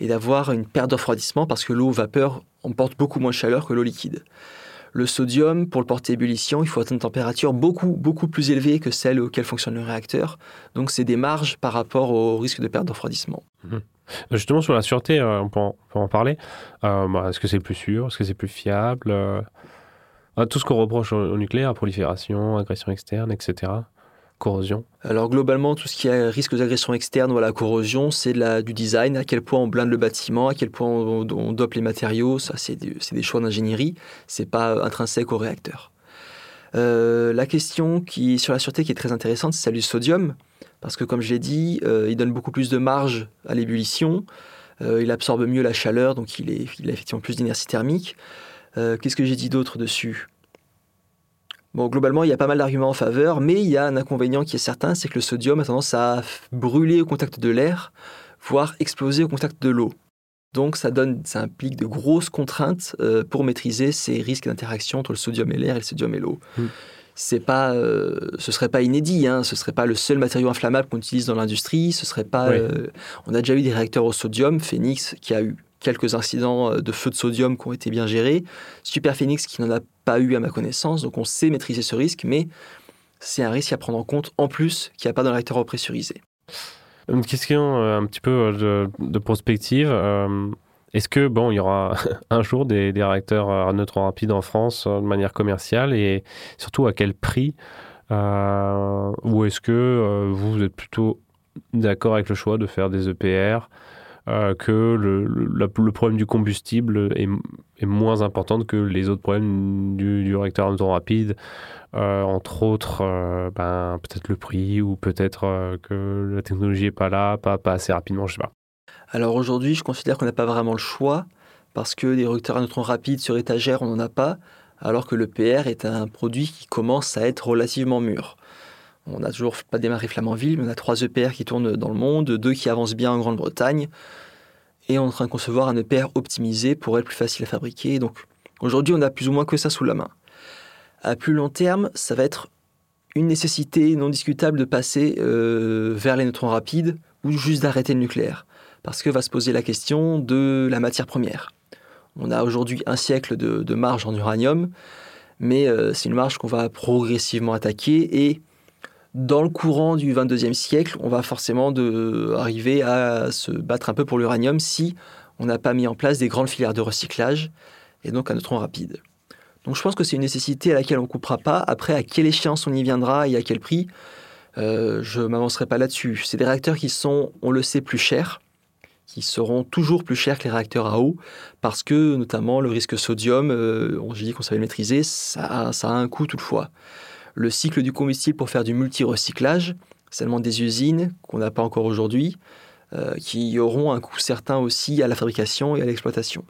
et d'avoir une perte de refroidissement parce que l'eau vapeur emporte beaucoup moins de chaleur que l'eau liquide. Le sodium, pour le porter ébullition, il faut atteindre une température beaucoup, beaucoup plus élevée que celle auquel fonctionne le réacteur. Donc, c'est des marges par rapport au risque de perte de refroidissement. Justement, sur la sûreté, euh, on, peut en, parler. Euh, bah, Est-ce que c'est plus sûr? Est-ce que c'est plus fiable? Euh, ah, Tout ce qu'on reproche au, nucléaire, prolifération, agression externe, etc. Corrosion. Alors globalement, tout ce qui est risque d'agression externe ou à la corrosion, c'est du design, à quel point on blinde le bâtiment, à quel point on, dope les matériaux, ça c'est des, choix d'ingénierie, c'est pas intrinsèque au réacteur. Euh, la question sur la sûreté qui est très intéressante, c'est celle du sodium, parce que comme je l'ai dit, euh, il donne beaucoup plus de marge à l'ébullition, euh, il absorbe mieux la chaleur, donc il, il a effectivement plus d'inertie thermique. Euh, Qu'est-ce que j'ai dit d'autre dessus? Bon, globalement, il y a pas mal d'arguments en faveur, mais il y a un inconvénient qui est certain, c'est que le sodium a tendance à brûler au contact de l'air, voire exploser au contact de l'eau. Donc ça, donne, ça implique de grosses contraintes euh, pour maîtriser ces risques d'interaction entre le sodium et l'air et le sodium et l'eau. Mm. C'est pas, euh, ce serait pas inédit, hein, ce serait pas le seul matériau inflammable qu'on utilise dans l'industrie. Ce serait pas. Oui. euh, on a déjà eu des réacteurs au sodium, Phoenix qui a eu quelques incidents euh, de feu de sodium qui ont été bien gérés, Super Phoenix qui n'en a pas eu à ma connaissance. Donc on sait maîtriser ce risque, mais c'est un risque à prendre en compte en plus qu'il n'y a pas le réacteur repressurisé. Une question euh, un petit peu euh, de, prospective. euh, Est-ce que, bon, il y aura *laughs* un jour des, réacteurs à neutrons rapides en France de manière commerciale et surtout à quel prix Ou est-ce que vous êtes plutôt d'accord avec le choix de faire des EPR euh, que le, problème du combustible est, moins important que les autres problèmes du, du réacteur à neutrons rapides euh, entre autres, euh, ben, peut-être le prix ou peut-être euh, que la technologie n'est pas là, pas, assez rapidement, je sais pas. Alors aujourd'hui, je considère qu'on n'a pas vraiment le choix parce que des réacteurs à neutrons rapides sur étagère, on n'en a pas, alors que le PR est un produit qui commence à être relativement mûr. On n'a toujours pas démarré Flamanville, mais on a trois EPR qui tournent dans le monde, deux qui avancent bien en Grande-Bretagne, et on est en train de concevoir un EPR optimisé pour être plus facile à fabriquer. Donc aujourd'hui, on a plus ou moins que ça sous la main. À plus long terme, ça va être une nécessité non discutable de passer euh, vers les neutrons rapides ou juste d'arrêter le nucléaire parce que va se poser la question de la matière première. On a aujourd'hui un siècle de, marge en uranium, mais euh, c'est une marge qu'on va progressivement attaquer et dans le courant du 22e siècle, on va forcément arriver à se battre un peu pour l'uranium si on n'a pas mis en place des grandes filières de recyclage et donc un neutron rapide. Donc je pense que c'est une nécessité à laquelle on ne coupera pas. Après, à quelle échéance on y viendra et à quel prix, euh, je ne m'avancerai pas là-dessus. C'est des réacteurs qui sont, on le sait, plus chers qui seront toujours plus chers que les réacteurs à eau, parce que notamment le risque sodium, euh, j'ai dit qu'on savait le maîtriser, ça a un coût toutefois. Le cycle du combustible pour faire du multi-recyclage, demande des usines qu'on n'a pas encore aujourd'hui, euh, qui auront un coût certain aussi à la fabrication et à l'exploitation.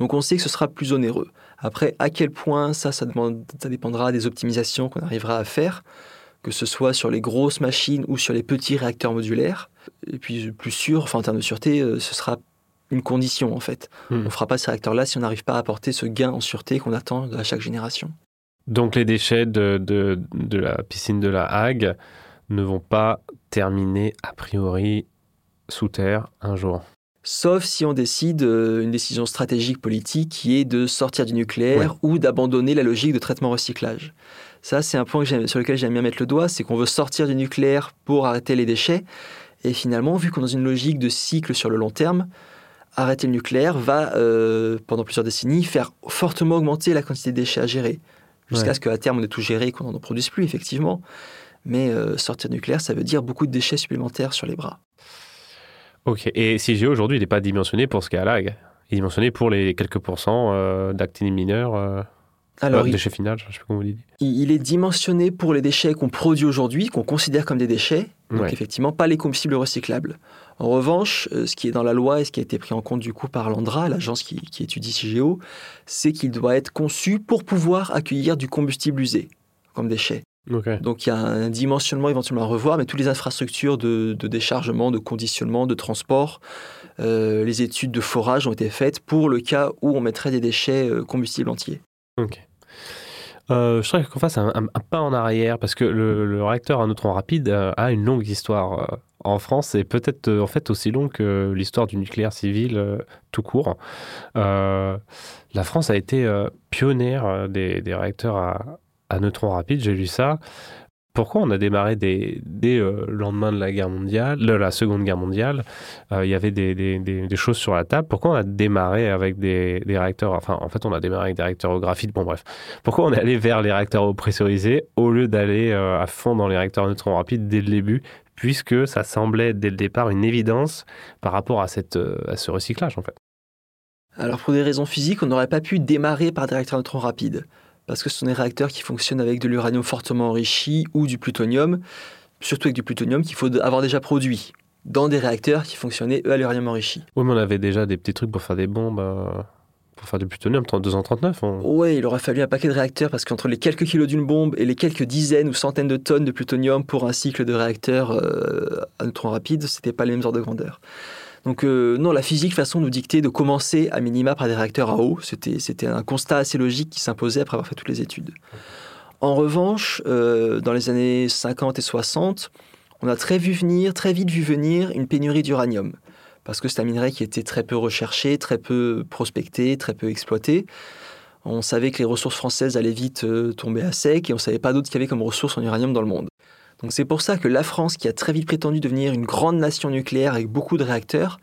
Donc on sait que ce sera plus onéreux. Après, à quel point ça, ça, demande- ça dépendra des optimisations qu'on arrivera à faire, que ce soit sur les grosses machines ou sur les petits réacteurs modulaires. Et puis plus sûr, enfin en termes de sûreté, euh, ce sera une condition en fait. Hmm. On ne fera pas ces réacteurs-là si on n'arrive pas à apporter ce gain en sûreté qu'on attend à chaque génération. Donc les déchets de, de, de la piscine de la Hague ne vont pas terminer a priori sous terre un jour. Sauf si on décide une décision stratégique politique qui est de sortir du nucléaire ou d'abandonner la logique de traitement-recyclage. Ça, c'est un point sur lequel j'aime bien mettre le doigt, c'est qu'on veut sortir du nucléaire pour arrêter les déchets. Et finalement, vu qu'on est dans une logique de cycle sur le long terme, arrêter le nucléaire va, euh, pendant plusieurs décennies, faire fortement augmenter la quantité de déchets à gérer. Jusqu'à ce qu'à terme, on ait tout géré et qu'on n'en produise plus, effectivement. Mais euh, sortir du nucléaire, ça veut dire beaucoup de déchets supplémentaires sur les bras. Ok. Et CIGE, aujourd'hui, il n'est pas dimensionné pour ce cas-là. Il est dimensionné pour les quelques pourcents euh, d'actinides mineurs alors, déchets finaux, je sais pas comment vous dites. Il est dimensionné pour les déchets qu'on produit aujourd'hui, qu'on considère comme des déchets, donc effectivement pas les combustibles recyclables. En revanche, euh, ce qui est dans la loi et ce qui a été pris en compte du coup par l'ANDRA, l'agence qui, étudie CIGEO, c'est qu'il doit être conçu pour pouvoir accueillir du combustible usé comme déchet. Donc il y a un dimensionnement éventuellement à revoir, mais toutes les infrastructures de, déchargement, de conditionnement, de transport, euh, les études de forage ont été faites pour le cas où on mettrait des déchets euh, combustibles entiers. Ok. Euh, je voudrais qu'on fasse un, pas en arrière parce que le, réacteur à neutrons rapide euh, a une longue histoire euh, en France et peut-être en fait aussi longue que l'histoire du nucléaire civil tout court. la France a été pionnière des, réacteurs à neutrons rapides, j'ai lu ça. Pourquoi on a démarré dès, le lendemain de la guerre mondiale, de la Seconde Guerre mondiale Il y avait des, choses sur la table. Pourquoi on a démarré avec des, réacteurs Enfin, en fait, on a démarré avec des réacteurs au graphite. Bon, bref. Pourquoi on est allé vers les réacteurs au pressurisé au lieu d'aller à fond dans les réacteurs neutrons rapides dès le début Puisque ça semblait dès le départ une évidence par rapport à, cette, à ce recyclage, en fait? Alors, pour des raisons physiques, on n'aurait pas pu démarrer par des réacteurs neutrons rapides parce que ce sont des réacteurs qui fonctionnent avec de l'uranium fortement enrichi ou du plutonium, surtout avec du plutonium qu'il faut avoir déjà produit dans des réacteurs qui fonctionnaient eux à l'uranium enrichi. Oui, mais on avait déjà des petits trucs pour faire des bombes. Euh, pour faire du plutonium, 239 on... Oui, il aurait fallu un paquet de réacteurs parce qu'entre les quelques kilos d'une bombe et les quelques dizaines ou centaines de tonnes de plutonium pour un cycle de réacteur euh, à neutrons rapides, c'était pas les mêmes ordres de grandeur. Donc euh, non, la physique façon nous dicter de commencer à minima par des réacteurs à eau. C'était un constat assez logique qui s'imposait après avoir fait toutes les études. En revanche, euh, dans les années 50 et 60, on a très vite vu venir une pénurie d'uranium. Parce que c'est un minerai qui était très peu recherché, très peu prospecté, très peu exploité. On savait que les ressources françaises allaient vite euh, tomber à sec et on ne savait pas d'autres qu'il y avait comme ressources en uranium dans le monde. Donc c'est pour ça que la France, qui a très vite prétendu devenir une grande nation nucléaire avec beaucoup de réacteurs,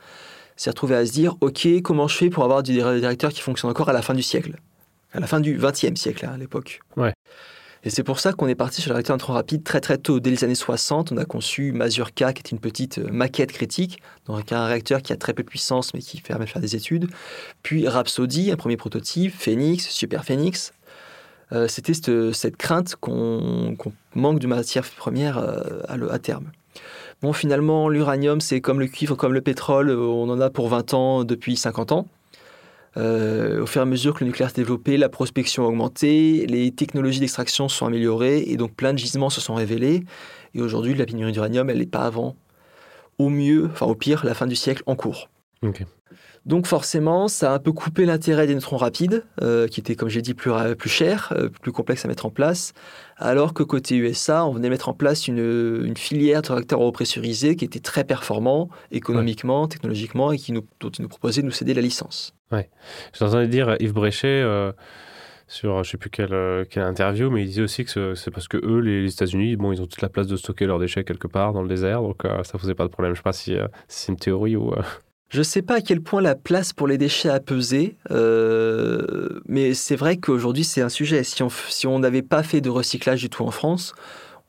s'est retrouvée à se dire ok comment je fais pour avoir des réacteurs qui fonctionnent encore à la fin du siècle, à la fin du XXe siècle hein, à l'époque. Ouais. Et c'est pour ça qu'on est parti sur le réacteur neutrons rapide très très tôt. Dès les années 60, on a conçu Mazurka, qui est une petite euh, maquette critique, donc un réacteur qui a très peu de puissance mais qui permet de faire des études. Puis Rhapsody, un premier prototype, Phoenix, Super Phoenix, euh, c'était cette, crainte qu'on manque de matière première euh, à, terme. Bon, finalement, l'uranium, c'est comme le cuivre, comme le pétrole, euh, on en a pour 20 ans depuis 50 ans. au fur et à mesure que le nucléaire s'est développé, la prospection a augmenté, les technologies d'extraction sont améliorées et donc plein de gisements se sont révélés. Et aujourd'hui, la pénurie d'uranium, elle n'est pas avant, au mieux, enfin au pire, la fin du siècle en cours. Donc forcément, ça a un peu coupé l'intérêt des neutrons rapides, euh, qui étaient, comme j'ai dit, plus, plus chers, euh, plus complexes à mettre en place, alors que côté USA, on venait mettre en place une, filière de réacteurs repressurisés qui était très performant économiquement, technologiquement, et qui nous, dont ils nous proposaient de nous céder la licence. Ouais. J'entendais dire Yves Bréchet... Euh, sur je sais plus quelle, quelle, interview, mais il disait aussi que c'est parce que eux, les, États-Unis, bon, ils ont toute la place de stocker leurs déchets quelque part dans le désert, donc ça faisait pas de problème. Je sais pas si, si c'est une théorie ou. Je ne sais pas à quel point la place pour les déchets a pesé, euh, mais c'est vrai qu'aujourd'hui c'est un sujet. Si on n'avait pas fait de recyclage du tout en France,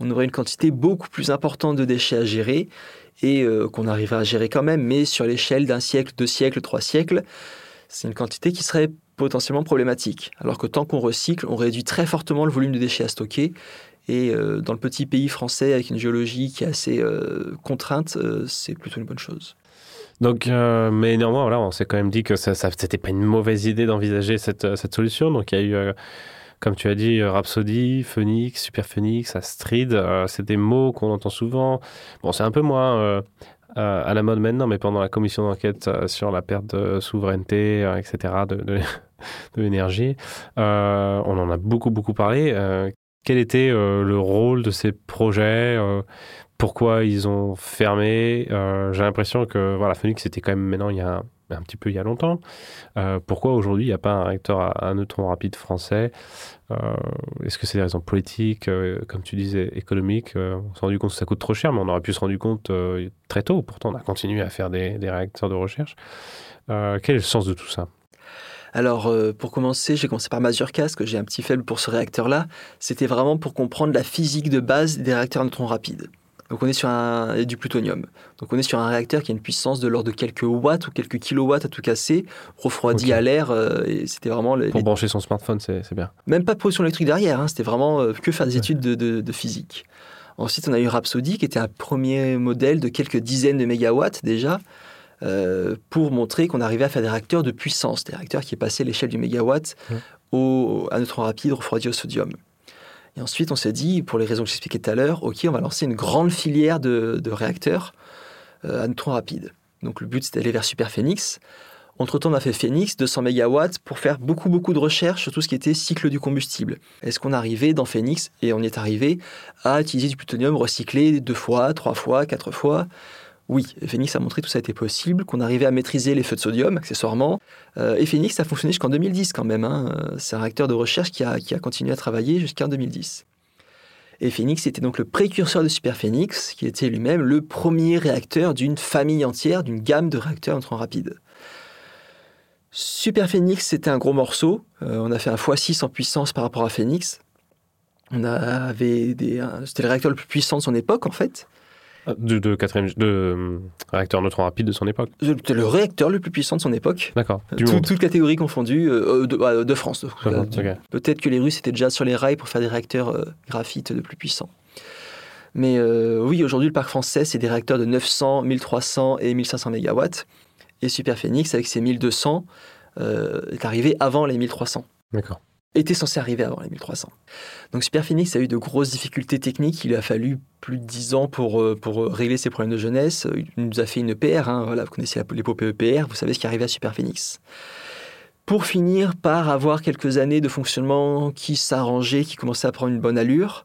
on aurait une quantité beaucoup plus importante de déchets à gérer et euh, qu'on arriverait à gérer quand même, mais sur l'échelle d'un siècle, deux siècles, trois siècles, c'est une quantité qui serait potentiellement problématique. Alors que tant qu'on recycle, on réduit très fortement le volume de déchets à stocker. Et euh, dans le petit pays français, avec une géologie qui est assez contrainte, c'est plutôt une bonne chose. Donc, euh, mais néanmoins, on s'est quand même dit que ça, ça c'était pas une mauvaise idée d'envisager cette, euh, solution. Donc, il y a eu, euh, comme tu as dit, Rhapsody, Phoenix, Super Phoenix, Astrid. c'est des mots qu'on entend souvent. Bon, c'est un peu moins à la mode maintenant, mais pendant la commission d'enquête sur la perte de souveraineté, etc., *laughs* de l'énergie, on en a beaucoup, beaucoup parlé. Quel était le rôle de ces projets Pourquoi ils ont fermé J'ai l'impression que voilà, Phoenix c'était quand même maintenant il y a un petit peu il y a longtemps. Euh, pourquoi aujourd'hui il n'y a pas un réacteur à, un neutron rapide français? Euh, Est-ce que c'est des raisons politiques, euh, comme tu disais, économiques? On s'est rendu compte que ça coûte trop cher, mais on aurait pu se rendre compte très tôt. Pourtant, on a continué à faire des, réacteurs de recherche. quel est le sens de tout ça? Alors, pour commencer, j'ai commencé par Mazurka, parce que j'ai un petit faible pour ce réacteur-là. C'était vraiment pour comprendre la physique de base des réacteurs à neutrons rapides. Donc on est sur un, du plutonium. Donc on est sur un réacteur qui a une puissance de l'ordre de quelques watts ou quelques kilowatts à tout casser, refroidi à l'air. Euh, et c'était vraiment pour brancher son smartphone, c'est bien. Même pas de production électrique derrière. Hein, c'était vraiment euh, que faire des études de, physique. Ensuite, on a eu Rhapsody, qui était un premier modèle de quelques dizaines de mégawatts déjà, euh, pour montrer qu'on arrivait à faire des réacteurs de puissance, des réacteurs qui passaient l'échelle du mégawatt au, à neutrons rapides refroidi au sodium. Et ensuite, on s'est dit, pour les raisons que j'expliquais tout à l'heure, OK, on va lancer une grande filière de, réacteurs euh, à neutrons rapides. Donc le but, c'était d'aller vers Super Phoenix. Entre-temps, on a fait Phoenix, 200 MW, pour faire beaucoup, beaucoup de recherches sur tout ce qui était cycle du combustible. Est-ce qu'on arrivait dans Phoenix, et on est arrivé, à utiliser du plutonium recyclé deux fois, trois fois, quatre fois oui, Phoenix a montré que tout ça était possible, qu'on arrivait à maîtriser les feux de sodium, accessoirement. Euh, et Phoenix a fonctionné jusqu'en 2010 quand même. Hein. Euh, c'est un réacteur de recherche qui a, continué à travailler jusqu'en 2010. Et Phoenix était donc le précurseur de Super Phoenix, qui était lui-même le premier réacteur d'une famille entière, d'une gamme de réacteurs neutrons rapides. Super Phoenix, c'était un gros morceau. Euh, on a fait un x6 en puissance par rapport à Phoenix. On avait c'était le réacteur le plus puissant de son époque, en fait. De, de, quatrième, de euh, réacteur neutron rapide de son époque C'était le réacteur le plus puissant de son époque. D'accord. Toute catégorie confondue, euh, euh, de, France. Peut-être que les Russes étaient déjà sur les rails pour faire des réacteurs graphite de plus puissants. Mais oui, aujourd'hui, le parc français, c'est des réacteurs de 900, 1300 et 1500 MW. Et Super Phoenix, avec ses 1200, est arrivé avant les 1300. D'accord était censé arriver avant les 1300. Donc Super Phoenix a eu de grosses difficultés techniques. Il a fallu plus de 10 ans pour, euh, pour régler ses problèmes de jeunesse. Il nous a fait une EPR. Hein. Vous connaissez l'épopée EPR. Vous savez ce qui arrivé à Super Phoenix. Pour finir par avoir quelques années de fonctionnement qui s'arrangeaient, qui commençaient à prendre une bonne allure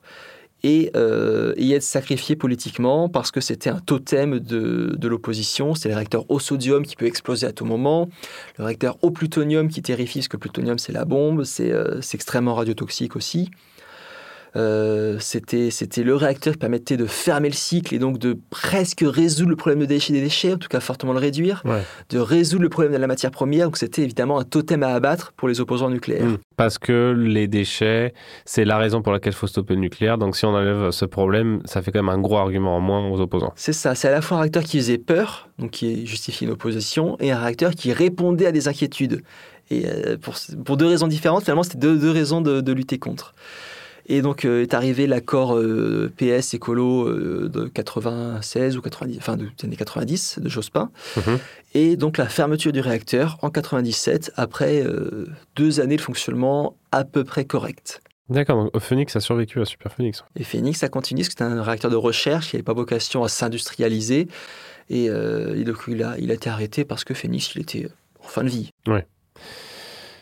et, euh, y être sacrifié politiquement parce que c'était un totem de, de l'opposition. C'est le réacteur au sodium qui peut exploser à tout moment, le réacteur au plutonium qui terrifie, parce que le plutonium c'est la bombe, c'est euh, extrêmement radiotoxique aussi. Euh, c'était le réacteur qui permettait de fermer le cycle et donc de presque résoudre le problème de déchets des déchets, en tout cas fortement le réduire, de résoudre le problème de la matière première. Donc c'était évidemment un totem à abattre pour les opposants nucléaires. Hmm. Parce que les déchets, c'est la raison pour laquelle il faut stopper le nucléaire. Donc si on enlève ce problème, ça fait quand même un gros argument en moins aux opposants. C'est ça, c'est à la fois un réacteur qui faisait peur, donc qui justifie une opposition, et un réacteur qui répondait à des inquiétudes. Et euh, pour, pour, deux raisons différentes, finalement, c'était deux, deux, raisons de, de lutter contre. Et donc euh, est arrivé l'accord euh, PS écolo euh, de 96 ou 90, enfin des années 90 de Jospin. Mhm. Et donc la fermeture du réacteur en 97 après deux années de fonctionnement à peu près correct. D'accord, donc Phoenix a survécu à Super Phoenix. Et Phoenix a continué parce que c'était un réacteur de recherche qui n'avait pas vocation à s'industrialiser. Et, donc il a, il a été arrêté parce que Phoenix, il était en fin de vie. Oui.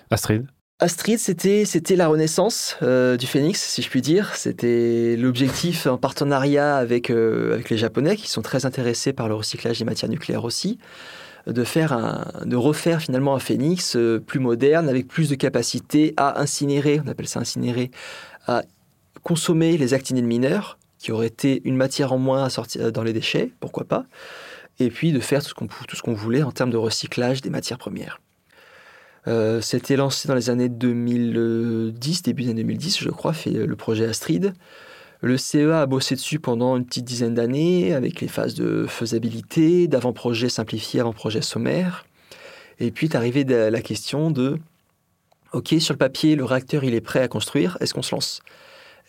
Astrid? Astrid, c'était la renaissance euh, du Phoenix, si je puis dire. C'était l'objectif en partenariat avec euh, avec les Japonais, qui sont très intéressés par le recyclage des matières nucléaires aussi, de refaire finalement un Phoenix euh, plus moderne, avec plus de capacité à incinérer. On appelle ça incinérer, à consommer les actinides mineurs, qui auraient été une matière en moins à dans les déchets, pourquoi pas, et puis de faire tout ce qu'on voulait en termes de recyclage des matières premières. Euh, c'était lancé dans les années 2010, début des années 2010, je crois, fait le projet Astrid. Le CEA a bossé dessus pendant une petite dizaine d'années, avec les phases de faisabilité, d'avant-projet simplifié, avant-projet sommaire. Et puis est arrivé la question de OK, sur le papier, le réacteur il est prêt à construire, est-ce qu'on se lance?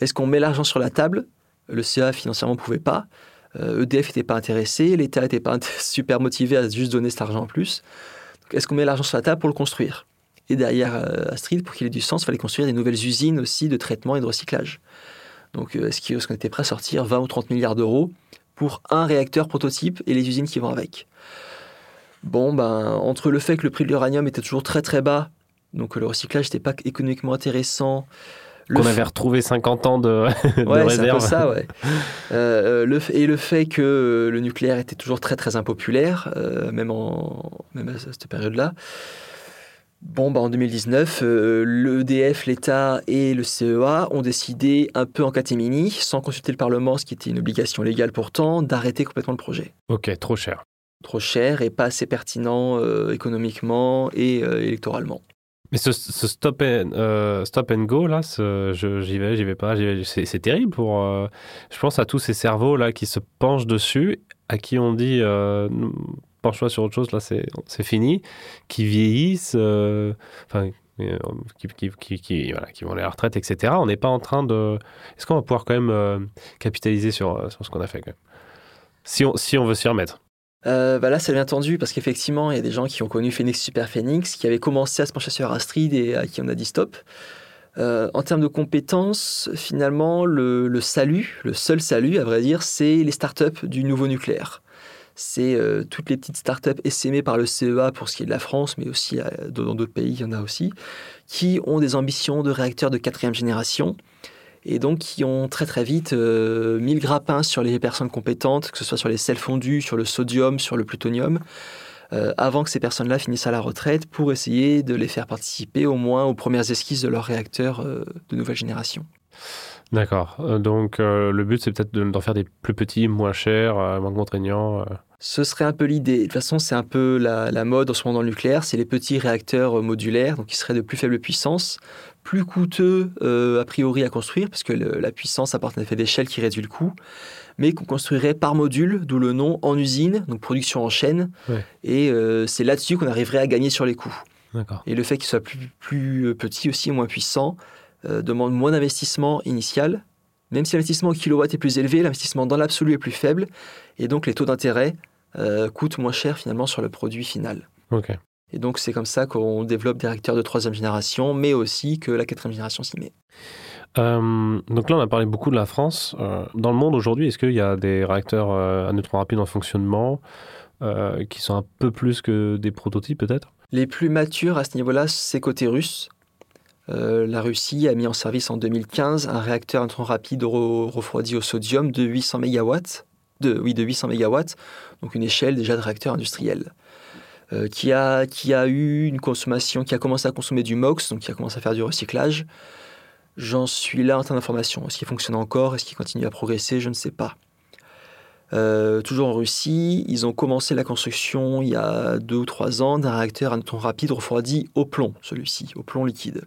Est-ce qu'on met l'argent sur la table? Le CEA financièrement ne pouvait pas. EDF euh, e n'était pas intéressé, l'État n'était pas *laughs* super motivé à juste donner cet argent en plus. Est-ce qu'on met l'argent sur la table pour le construire? Et derrière euh, Astrid, pour qu'il ait du sens, il fallait construire des nouvelles usines aussi de traitement et de recyclage. Donc euh, est-ce qu'on était prêt à sortir 20 ou 30 milliards d'euros pour un réacteur prototype et les usines qui vont avec? Bon, ben, entre le fait que le prix de l'uranium était toujours très très bas, donc le recyclage n'était pas économiquement intéressant, qu'on avait retrouvé 50 ans de, *laughs* de ouais, c'est un réserve. peu ça, ouais. Euh, le, f- et le fait que le nucléaire était toujours très très impopulaire, euh, même, en, même à cette période-là. Bon, bah, en 2019, euh, l'EDF, l'État et le CEA ont décidé, un peu en catémini, sans consulter le Parlement, ce qui était une obligation légale pourtant, d'arrêter complètement le projet. Ok, trop cher. Trop cher et pas assez pertinent euh, économiquement et euh, électoralement. Mais ce, ce stop, and, euh, stop and go, là, j'y vais, j'y vais pas, c'est terrible pour. euh, je pense à tous ces cerveaux là qui se penchent dessus, à qui on dit euh, penche-toi sur autre chose, là, c'est fini, qui vieillissent, euh, enfin, qui, vont aller à la retraite, etc. On n'est pas en train de. Est-ce qu'on va pouvoir quand même capitaliser sur, sur ce qu'on a fait quand même? Si on, si on veut s'y remettre. Euh, bah là, ça devient tendu parce qu'effectivement, il y a des gens qui ont connu Phoenix Super Phoenix, qui avaient commencé à se pencher sur Astrid et à qui on a dit stop. Euh, en termes de compétences, finalement, le, le salut, le seul salut, à vrai dire, c'est les startups du nouveau nucléaire. C'est euh, toutes les petites startups essaimées par le CEA pour ce qui est de la France, mais aussi euh, dans d'autres pays, il y en a aussi, qui ont des ambitions de réacteurs de quatrième génération et donc qui ont très très vite euh, mis le grappin sur les personnes compétentes, que ce soit sur les sels fondus, sur le sodium, sur le plutonium, euh, avant que ces personnes-là finissent à la retraite, pour essayer de les faire participer au moins aux premières esquisses de leurs réacteurs euh, de nouvelle génération. D'accord. Euh, donc le but, c'est peut-être de- d'en faire des plus petits, moins chers, moins contraignants. Ce serait un peu l'idée. De toute façon, c'est un peu la, la mode en ce moment dans le nucléaire, c'est les petits réacteurs modulaires, donc qui seraient de plus faible puissance, plus coûteux euh, a priori à construire, parce que le- la puissance apporte un effet d'échelle qui réduit le coût, mais qu'on construirait par module, d'où le nom en usine, donc production en chaîne, Ouais. et euh, c'est là-dessus qu'on arriverait à gagner sur les coûts. Et le fait qu'il soit plus, plus petit aussi, moins puissant, euh, demande moins d'investissement initial. Même si l'investissement au kilowatt est plus élevé, l'investissement dans l'absolu est plus faible. Et donc les taux d'intérêt euh, coûtent moins cher finalement sur le produit final. Ok. Et donc c'est comme ça qu'on développe des réacteurs de troisième génération, mais aussi que la quatrième génération s'y met. Euh, donc là, on a parlé beaucoup de la France. Euh, dans le monde aujourd'hui, est-ce qu'il y a des réacteurs euh, à neutrons rapides en fonctionnement euh, qui sont un peu plus que des prototypes peut-être? Les plus matures à ce niveau-là, c'est côté russe. La Russie a mis en service en 2015 un réacteur à neutrons rapides re- refroidi au sodium de 800 MW, de, oui, de 800 MW, donc une échelle déjà de réacteur industriel, euh, qui, a, qui a eu une consommation, qui a commencé à consommer du MOX, donc qui a commencé à faire du recyclage. J'en suis là en termes d'information. Est-ce qu'il fonctionne encore? Est-ce qu'il continue à progresser? Je ne sais pas. Euh, toujours en Russie, ils ont commencé la construction il y a deux ou trois ans d'un réacteur à neutrons rapides refroidi au plomb, celui-ci, au plomb liquide.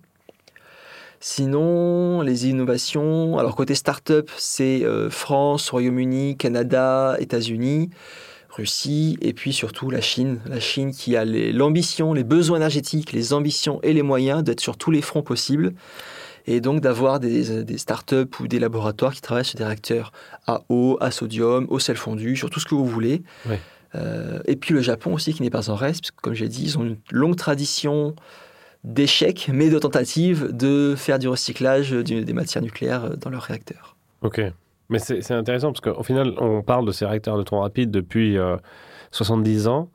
Sinon, les innovations, alors côté start-up, c'est euh, France, Royaume-Uni, Canada, États-Unis, Russie, et puis surtout la Chine. La Chine qui a les- l'ambition, les besoins énergétiques, les ambitions et les moyens d'être sur tous les fronts possibles, et donc d'avoir des, des start-up ou des laboratoires qui travaillent sur des réacteurs à eau, à sodium, au sel fondu, sur tout ce que vous voulez. Euh, et puis le Japon aussi qui n'est pas en reste, parce que comme j'ai dit, ils ont une longue tradition d'échecs, mais de tentatives de faire du recyclage des matières nucléaires dans leurs réacteurs. Ok. Mais c'est intéressant parce qu'au final, on parle de ces réacteurs de neutrons rapides depuis euh, 70 ans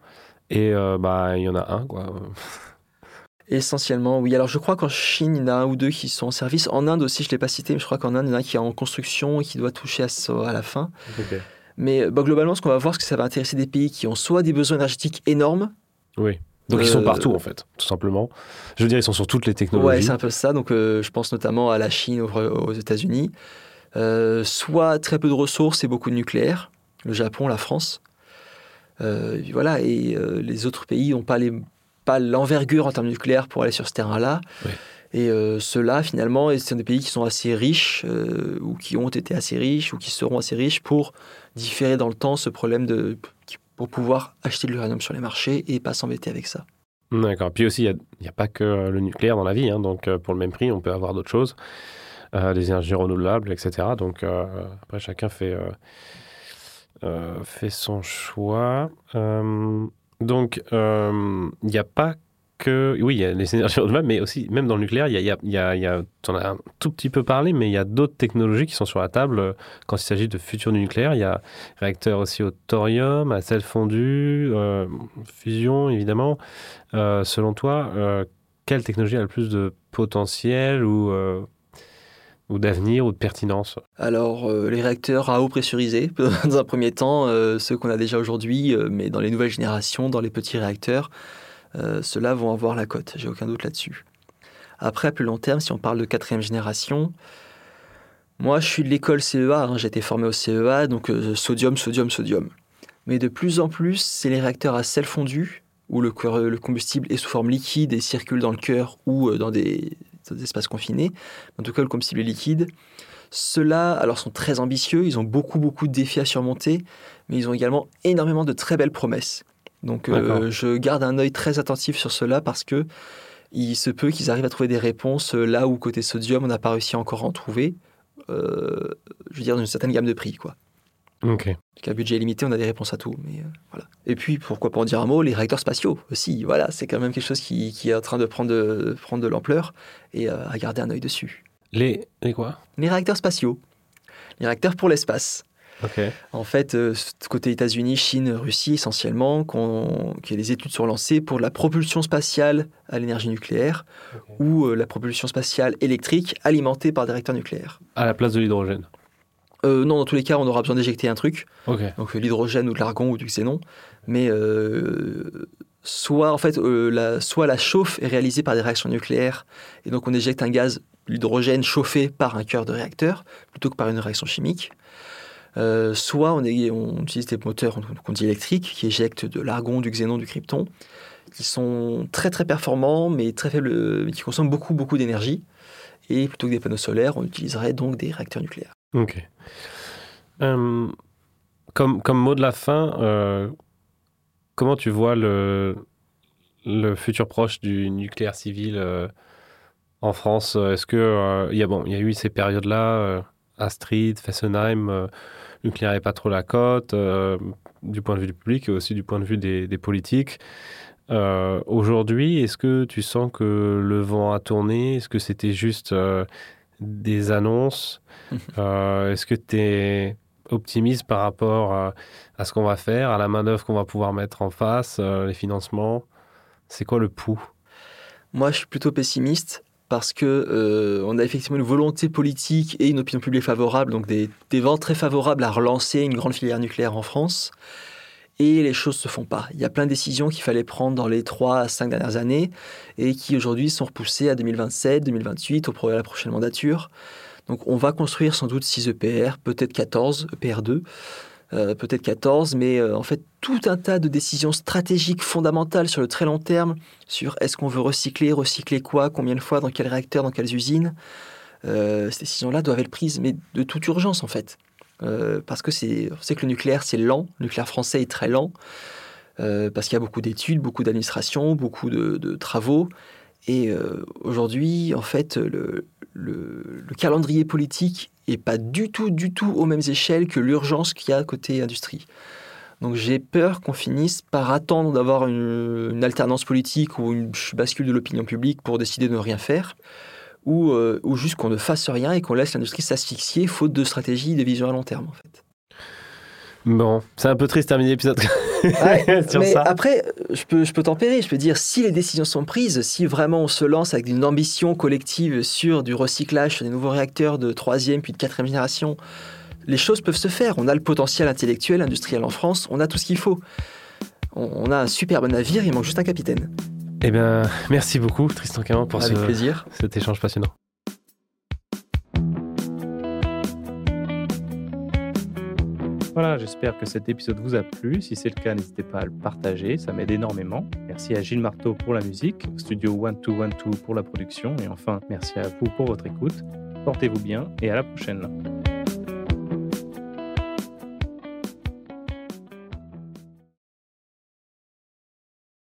et euh, bah, il y en a un. Quoi. *laughs* Essentiellement, oui. Alors je crois qu'en Chine, il y en a un ou deux qui sont en service. En Inde aussi, je ne l'ai pas cité, mais je crois qu'en Inde, il y en a un qui est en construction et qui doit toucher à, à la fin. Mais bah, globalement, ce qu'on va voir, c'est que ça va intéresser des pays qui ont soit des besoins énergétiques énormes, Oui. Donc ils sont Euh, partout en fait, tout simplement. Je veux dire, ils sont sur toutes les Ouais, technologies. c'est un peu ça. Donc, euh, je pense notamment à la Chine, aux, aux États-Unis. Euh, soit très peu de ressources et beaucoup de nucléaire. Le Japon, la France. Euh, et voilà. Et euh, les autres pays n'ont pas les pas l'envergure en termes nucléaires pour aller sur ce terrain-là. Et ceux-là, finalement, et ce sont des pays qui sont assez riches, ou qui ont été assez riches, ou qui seront assez riches pour différer dans le temps ce problème de pour pouvoir acheter de l'uranium sur les marchés et pas s'embêter avec ça. D'accord. Puis aussi, il n'y a, pas que le nucléaire dans la vie. hein. Donc pour le même prix, on peut avoir d'autres choses, des énergies renouvelables, etc. Donc euh, après, chacun fait, euh, euh, fait son choix. Donc il n'y a pas que. Oui, il y a les énergies renouvelables, mais aussi, même dans le nucléaire, il y a, y a, y a, a- t'en as un tout petit peu parlé, mais il y a d'autres technologies qui sont sur la table quand il s'agit de futur du nucléaire. Il y a réacteurs aussi au thorium, à sel fondu, fusion évidemment. Selon toi, quelle technologie a le plus de potentiel ou ou d'avenir ou de pertinence Alors, euh, les réacteurs à eau pressurisée, *laughs* dans un premier temps, euh, ceux qu'on a déjà aujourd'hui, euh, mais dans les nouvelles générations, dans les petits réacteurs, ceux-là vont avoir la cote, j'ai aucun doute là-dessus. Après, à plus long terme, si on parle de quatrième génération, moi je suis de l'école CEA, hein, j'ai été formé au CEA, donc sodium, sodium, sodium. Mais de plus en plus, c'est les réacteurs à sel fondu, où le, le combustible est sous forme liquide et circule dans le cœur ou dans des des espaces confinés. En tout cas, le combustible liquide. Ceux-là, alors, sont très ambitieux. Ils ont beaucoup, beaucoup de défis à surmonter, mais ils ont également énormément de très belles promesses. Donc, euh, je garde un œil très attentif sur cela parce que il se peut qu'ils arrivent à trouver des réponses euh, là où côté sodium, on n'a pas réussi encore à en trouver. Euh, je veux dire, dans une certaine gamme de prix, quoi. Ok. Avec un budget limité, on a des réponses à tout. Mais voilà. Et puis, pourquoi pas en dire un mot, les réacteurs spatiaux aussi. Voilà, c'est quand même quelque chose qui, qui, est en train de prendre de, prendre de l'ampleur et euh, à garder un œil dessus. Les, les quoi? Les réacteurs spatiaux. Les réacteurs pour l'espace. En fait, euh, côté États-Unis, Chine, Russie essentiellement, qu'il y a des études sont lancées pour la propulsion spatiale à l'énergie nucléaire ou euh, la propulsion spatiale électrique alimentée par des réacteurs nucléaires. À la place de l'hydrogène Non, dans tous les cas, on aura besoin d'éjecter un truc. Donc l'hydrogène ou de l'argon ou du xénon. Mais soit en fait euh, la, soit la chauffe est réalisée par des réactions nucléaires et donc on éjecte un gaz l'hydrogène chauffé par un cœur de réacteur plutôt que par une réaction chimique. Euh, soit on, on, utilise des moteurs qu'on dit électriques qui éjectent de l'argon, du xénon, du krypton, qui sont très très performants mais très faibles, qui consomment beaucoup beaucoup d'énergie. Et plutôt que des panneaux solaires, on utiliserait donc des réacteurs nucléaires. Ok. Euh, comme, mot de la fin, Comment tu vois le, futur proche du nucléaire civil euh, en France? Est-ce que euh, il y a eu ces périodes-là, euh, Astrid, Fessenheim, nucléaire n'est pas trop la cote du point de vue du public et aussi du point de vue des, des politiques. Aujourd'hui, est-ce que tu sens que le vent a tourné? Est-ce que c'était juste des annonces. *laughs* Est-ce que tu es optimiste par rapport à, ce qu'on va faire, à la main-d'œuvre qu'on va pouvoir mettre en face, euh, les financements? C'est quoi le pouls? Moi, je suis plutôt pessimiste parce que euh, on a effectivement une volonté politique et une opinion publique favorable, donc des, des, vents très favorables à relancer une grande filière nucléaire en France. Et les choses se font pas. Il y a plein de décisions qu'il fallait prendre dans les 3 à 5 dernières années et qui aujourd'hui sont repoussées à 2027, 2028, au à la prochaine mandature. Donc on va construire sans doute 6 EPR, peut-être 14, EPR2, euh, peut-être 14, mais euh, en fait tout un tas de décisions stratégiques fondamentales sur le très long terme, sur est-ce qu'on veut recycler, recycler quoi, combien de fois, dans quels réacteurs, dans quelles usines. Euh, ces décisions-là doivent être prises, mais de toute urgence en fait. Parce que c'est, on sait que le nucléaire c'est lent, le nucléaire français est très lent, parce qu'il y a beaucoup d'études, beaucoup d'administration, beaucoup de, travaux. Et aujourd'hui, en fait, le, le, calendrier politique n'est pas du tout, du tout aux mêmes échelles que l'urgence qu'il y a côté industrie. Donc j'ai peur qu'on finisse par attendre d'avoir une, alternance politique ou une bascule de l'opinion publique pour décider de ne rien faire, ou, euh, ou juste qu'on ne fasse rien et qu'on laisse l'industrie s'asphyxier faute de stratégie de vision à long terme en fait. Bon, c'est un peu triste terminer l'épisode. *laughs* mais après, je peux, je peux tempérer. Je peux dire, si les décisions sont prises, si vraiment on se lance avec une ambition collective sur du recyclage, sur des nouveaux réacteurs de troisième puis de quatrième génération, les choses peuvent se faire. On a le potentiel intellectuel, industriel en France, on a tout ce qu'il faut. On, a un superbe navire, il manque juste un capitaine. Eh bien, merci beaucoup, Tristan Caron, pour avec plaisir. cet échange passionnant. Voilà, j'espère que cet épisode vous a plu. Si c'est le cas, n'hésitez pas à le partager, ça m'aide énormément. Merci à Gilles Marteau pour la musique, au studio 1212 pour la production, et enfin, merci à vous pour votre écoute. Portez-vous bien et à la prochaine.